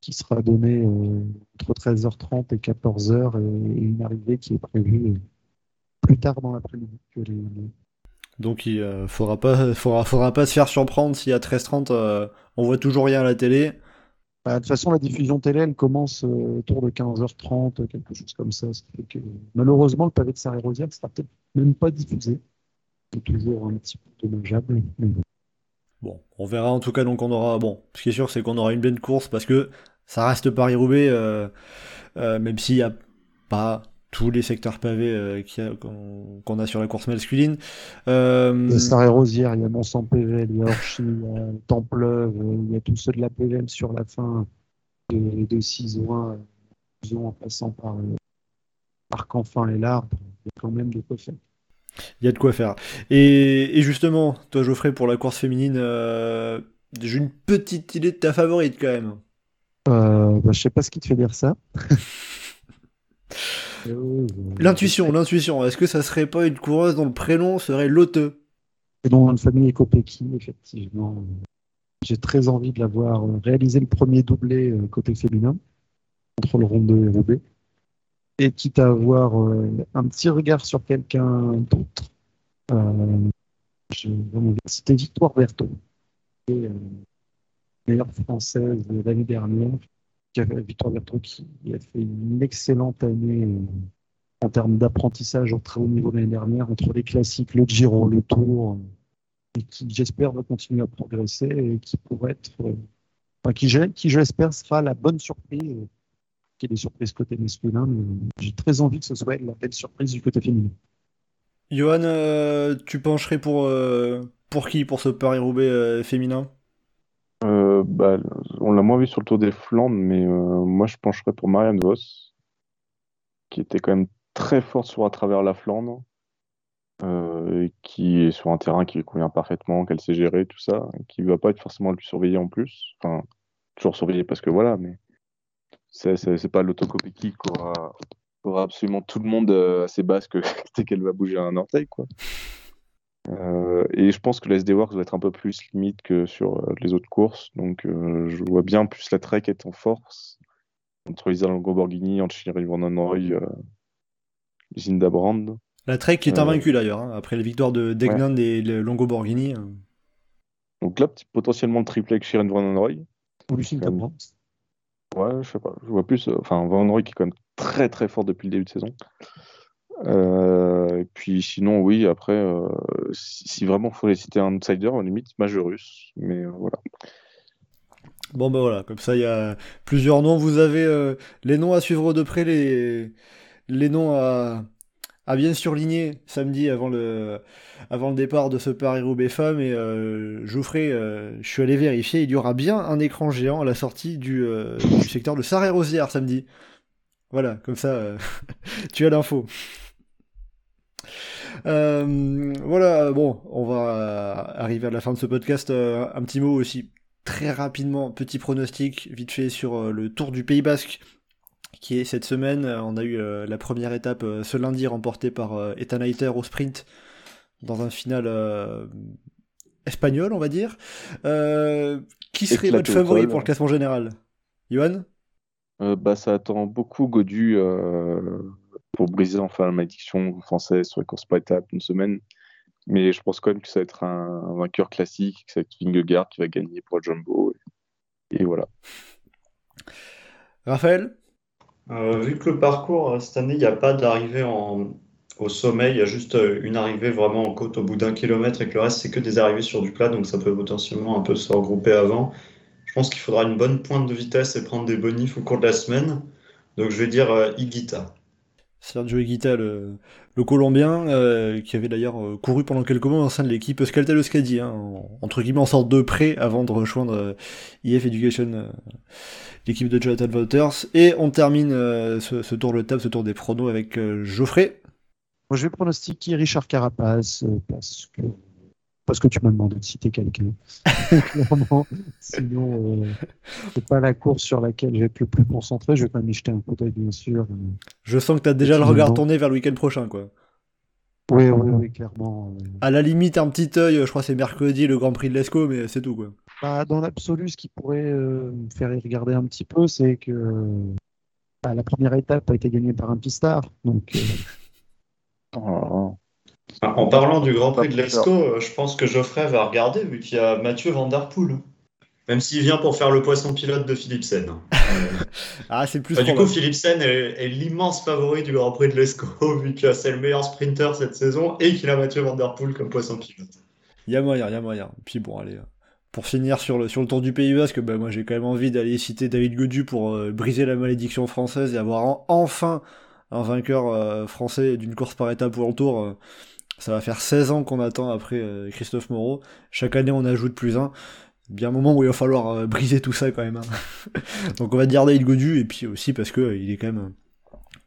qui sera donné entre 13h30 et 14h et une arrivée qui est prévue plus tard dans l'après-midi que les- Donc il euh, faudra pas, faudra, faudra pas se faire surprendre si à 13h30 euh, on voit toujours rien à la télé. Bah, de toute façon, la diffusion télé, elle commence euh, autour de 15h30, quelque chose comme ça. Fait que, malheureusement, le pavé de Sarré-Rosière ne sera peut-être même pas diffusé. C'est toujours un petit peu dommageable. mais bon. Bon, on verra en tout cas, donc on aura. Bon, ce qui est sûr, c'est qu'on aura une belle course parce que ça reste Paris-Roubaix, euh, euh, même s'il n'y a pas tous les secteurs pavés euh, a- qu'on a sur la course masculine. Euh, Il y a Sarré-Rosière, il y a Mont-Saint-Pével, il y a Orchy, il y a Templeuve, il y a tous ceux de la PVM sur la fin de, de Cisoin, euh, en passant par euh, Arc-Enfin et l'Arbre. Il y a quand même de quoi faire. Il y a de quoi faire. Et, et justement, toi Geoffrey, pour la course féminine, euh, j'ai une petite idée de ta favorite quand même. Euh, bah, je sais pas ce qui te fait dire ça. L'intuition, l'intuition. Est-ce que ça serait pas une coureuse dont le prénom serait Lotte Et dont une famille Ecopeki, effectivement. J'ai très envie de la voir euh, réaliser le premier doublé euh, côté féminin entre le Rondeau et Roubaix. Et quitte à avoir euh, un petit regard sur quelqu'un d'autre, euh, Victoire Berthaud, qui est meilleure française de l'année dernière. Victoire Berthaud qui a fait une excellente année euh, en termes d'apprentissage au très haut niveau l'année dernière, entre les classiques, le Giro, le Tour, euh, et qui, j'espère, va continuer à progresser et qui pourrait être, euh, enfin, qui, qui, je l'espère, sera la bonne surprise, qui est des surprises côté masculin, j'ai très envie que ce soit la belle surprise du côté féminin. Johan, tu pencherais pour, pour qui pour ce Paris-Roubaix féminin? Euh, bah, on l'a moins vu sur le Tour des Flandres, mais euh, moi je pencherais pour Marianne Vos, qui était quand même très forte sur à travers la Flandre, euh, qui est sur un terrain qui lui convient parfaitement, qu'elle sait gérer, tout ça, qui ne va pas être forcément le plus surveillé en plus. Enfin, toujours surveillé parce que voilà, mais c'est, pas l'autocopie qui aura, absolument tout le monde ses bases que dès qu'elle va bouger un orteil, quoi. Euh, et je pense que la SD Works va être un peu plus limite que sur euh, les autres courses. Donc euh, je vois bien plus la Trek être en force entre Lisa Longo-Borghini, entre Thierry Van Roy, euh, Zinda Brand. La Trek qui est Euh, invaincue d'ailleurs, hein, après les victoires de Degnan et le Longo Borghini. hein. Donc là, potentiellement le triplé avec Shirin Van Roy. Ou Lucien Comme- Cabrant. Ouais, je sais pas. Je vois plus. Enfin, Van Roy qui est quand même très très fort depuis le début de saison. Euh, et puis sinon, oui, après, euh, si, vraiment il faut les citer un outsider, la limite, Majorus. Mais euh, voilà. Bon ben voilà, comme ça il y a plusieurs noms. Vous avez les noms à suivre de près, les, les noms à, à bien surligner samedi avant le, avant le départ de ce Paris-Roubaix femmes. Et Geoffrey, je suis allé vérifier, il y aura bien un écran géant à la sortie du, du secteur de Sarre-et-Rosière samedi. Voilà, comme ça tu as l'info. Euh, voilà, bon, on va euh, arriver à la fin de ce podcast. Euh, un petit mot aussi très rapidement, petit pronostic vite fait sur euh, le Tour du Pays Basque qui est cette semaine. On a eu euh, la première étape euh, ce lundi remportée par euh, Ethan Hayter au sprint dans un final euh, espagnol, on va dire. Euh, qui serait votre favori pour le classement général? Johan? Euh, bah, ça attend beaucoup Godu euh, pour briser enfin la malédiction française sur les courses par étapes une semaine. Mais je pense quand même que ça va être un, un vainqueur classique, que ça va être Vingegaard qui va gagner pour le Jumbo. Et, et voilà. Raphaël? Euh, vu que le parcours, euh, cette année, il n'y a pas d'arrivée en... au sommet, il y a juste euh, une arrivée vraiment en côte au bout d'un kilomètre et que le reste, c'est que des arrivées sur du plat, donc ça peut potentiellement un peu se regrouper avant. Je pense qu'il faudra une bonne pointe de vitesse et prendre des bonifs au cours de la semaine. Donc je vais dire euh, Higuita. Sergio Higuita, le, le Colombien, euh, qui avait d'ailleurs euh, couru pendant quelques mois au sein de l'équipe Euskaltel Euskadi, hein, en- entre guillemets en sorte de prêt avant de rejoindre euh, IF Education, l'équipe de Jonathan Wouters. Et on termine ce, tour de table, ce tour des pronos avec Geoffrey. Moi, je vais pronostiquer Richard Carapace parce que parce que tu m'as demandé de citer quelqu'un. Clairement. Sinon, euh, c'est pas la course sur laquelle je vais être le plus concentré. Je vais quand même y jeter un coup d'œil, bien sûr. Euh, Je sens que tu as déjà le regard tourné vers le week-end prochain, quoi. Oui, oui, oui, clairement. euh. À la limite, un petit œil, je crois que c'est mercredi, le Grand Prix de l'Esco, mais c'est tout, quoi. Bah, dans l'absolu, ce qui pourrait euh, me faire y regarder un petit peu, c'est que bah, la première étape a été gagnée par un pistard. Donc, euh, Oh. En parlant du Grand Prix de l'Esco, euh, je pense que Geoffrey va regarder vu qu'il y a Mathieu Van Der Poel. Même s'il vient pour faire le poisson pilote de Philipsen. Ah, c'est plus Bah, du coup. Philipsen est, est l'immense favori du Grand Prix de l'Esco, vu que c'est le meilleur sprinter cette saison et qu'il a Mathieu Van Der Poel comme poisson pilote. Il y a moyen, il y a moyen. Puis bon, allez. euh, Pour finir sur le, sur le tour du Pays Basque, bah, moi j'ai quand même envie d'aller citer David Godu pour euh, briser la malédiction française et avoir en- enfin un vainqueur euh, français d'une course par étape pour le tour. euh, ça va faire 16 ans qu'on attend après euh, Christophe Moreau. Chaque année on ajoute plus un. Bien un moment où il va falloir euh, briser tout ça quand même. hein. Donc on va dire David Godu et puis aussi parce que euh, il est quand même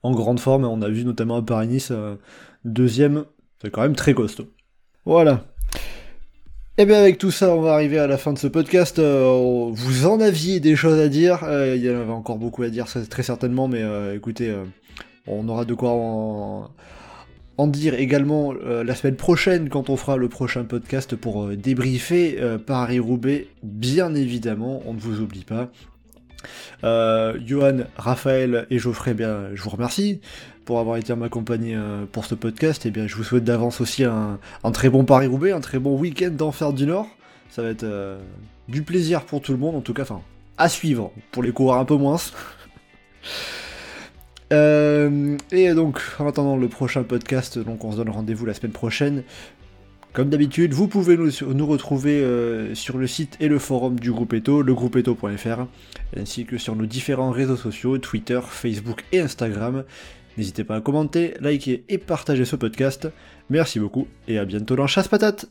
en grande forme. On a vu notamment à Paris-Nice deuxième, c'est quand même très costaud. Voilà. Et bien avec tout ça, on va arriver à la fin de ce podcast. Vous en aviez des choses à dire. Il y en avait encore beaucoup à dire, très certainement. Mais écoutez, on aura de quoi en, en dire également euh, la semaine prochaine quand on fera le prochain podcast pour euh, débriefer euh, Paris-Roubaix. Bien évidemment, on ne vous oublie pas. Johan, Raphaël et Geoffrey, eh bien, je vous remercie pour avoir été à m'accompagner euh, pour ce podcast. Et bien, je vous souhaite d'avance aussi un, très bon Paris-Roubaix, un très bon week-end d'Enfer du Nord. Ça va être du plaisir pour tout le monde, en tout cas, enfin, à suivre, pour les coureurs un peu moins. Euh, et donc, en attendant le prochain podcast, donc on se donne rendez-vous la semaine prochaine. Comme d'habitude, vous pouvez nous, retrouver euh, sur le site et le forum du groupe Eto, legroupeeto.fr, ainsi que sur nos différents réseaux sociaux, Twitter, Facebook et Instagram. N'hésitez pas à commenter, liker et partager ce podcast. Merci beaucoup et à bientôt dans Chasse Patate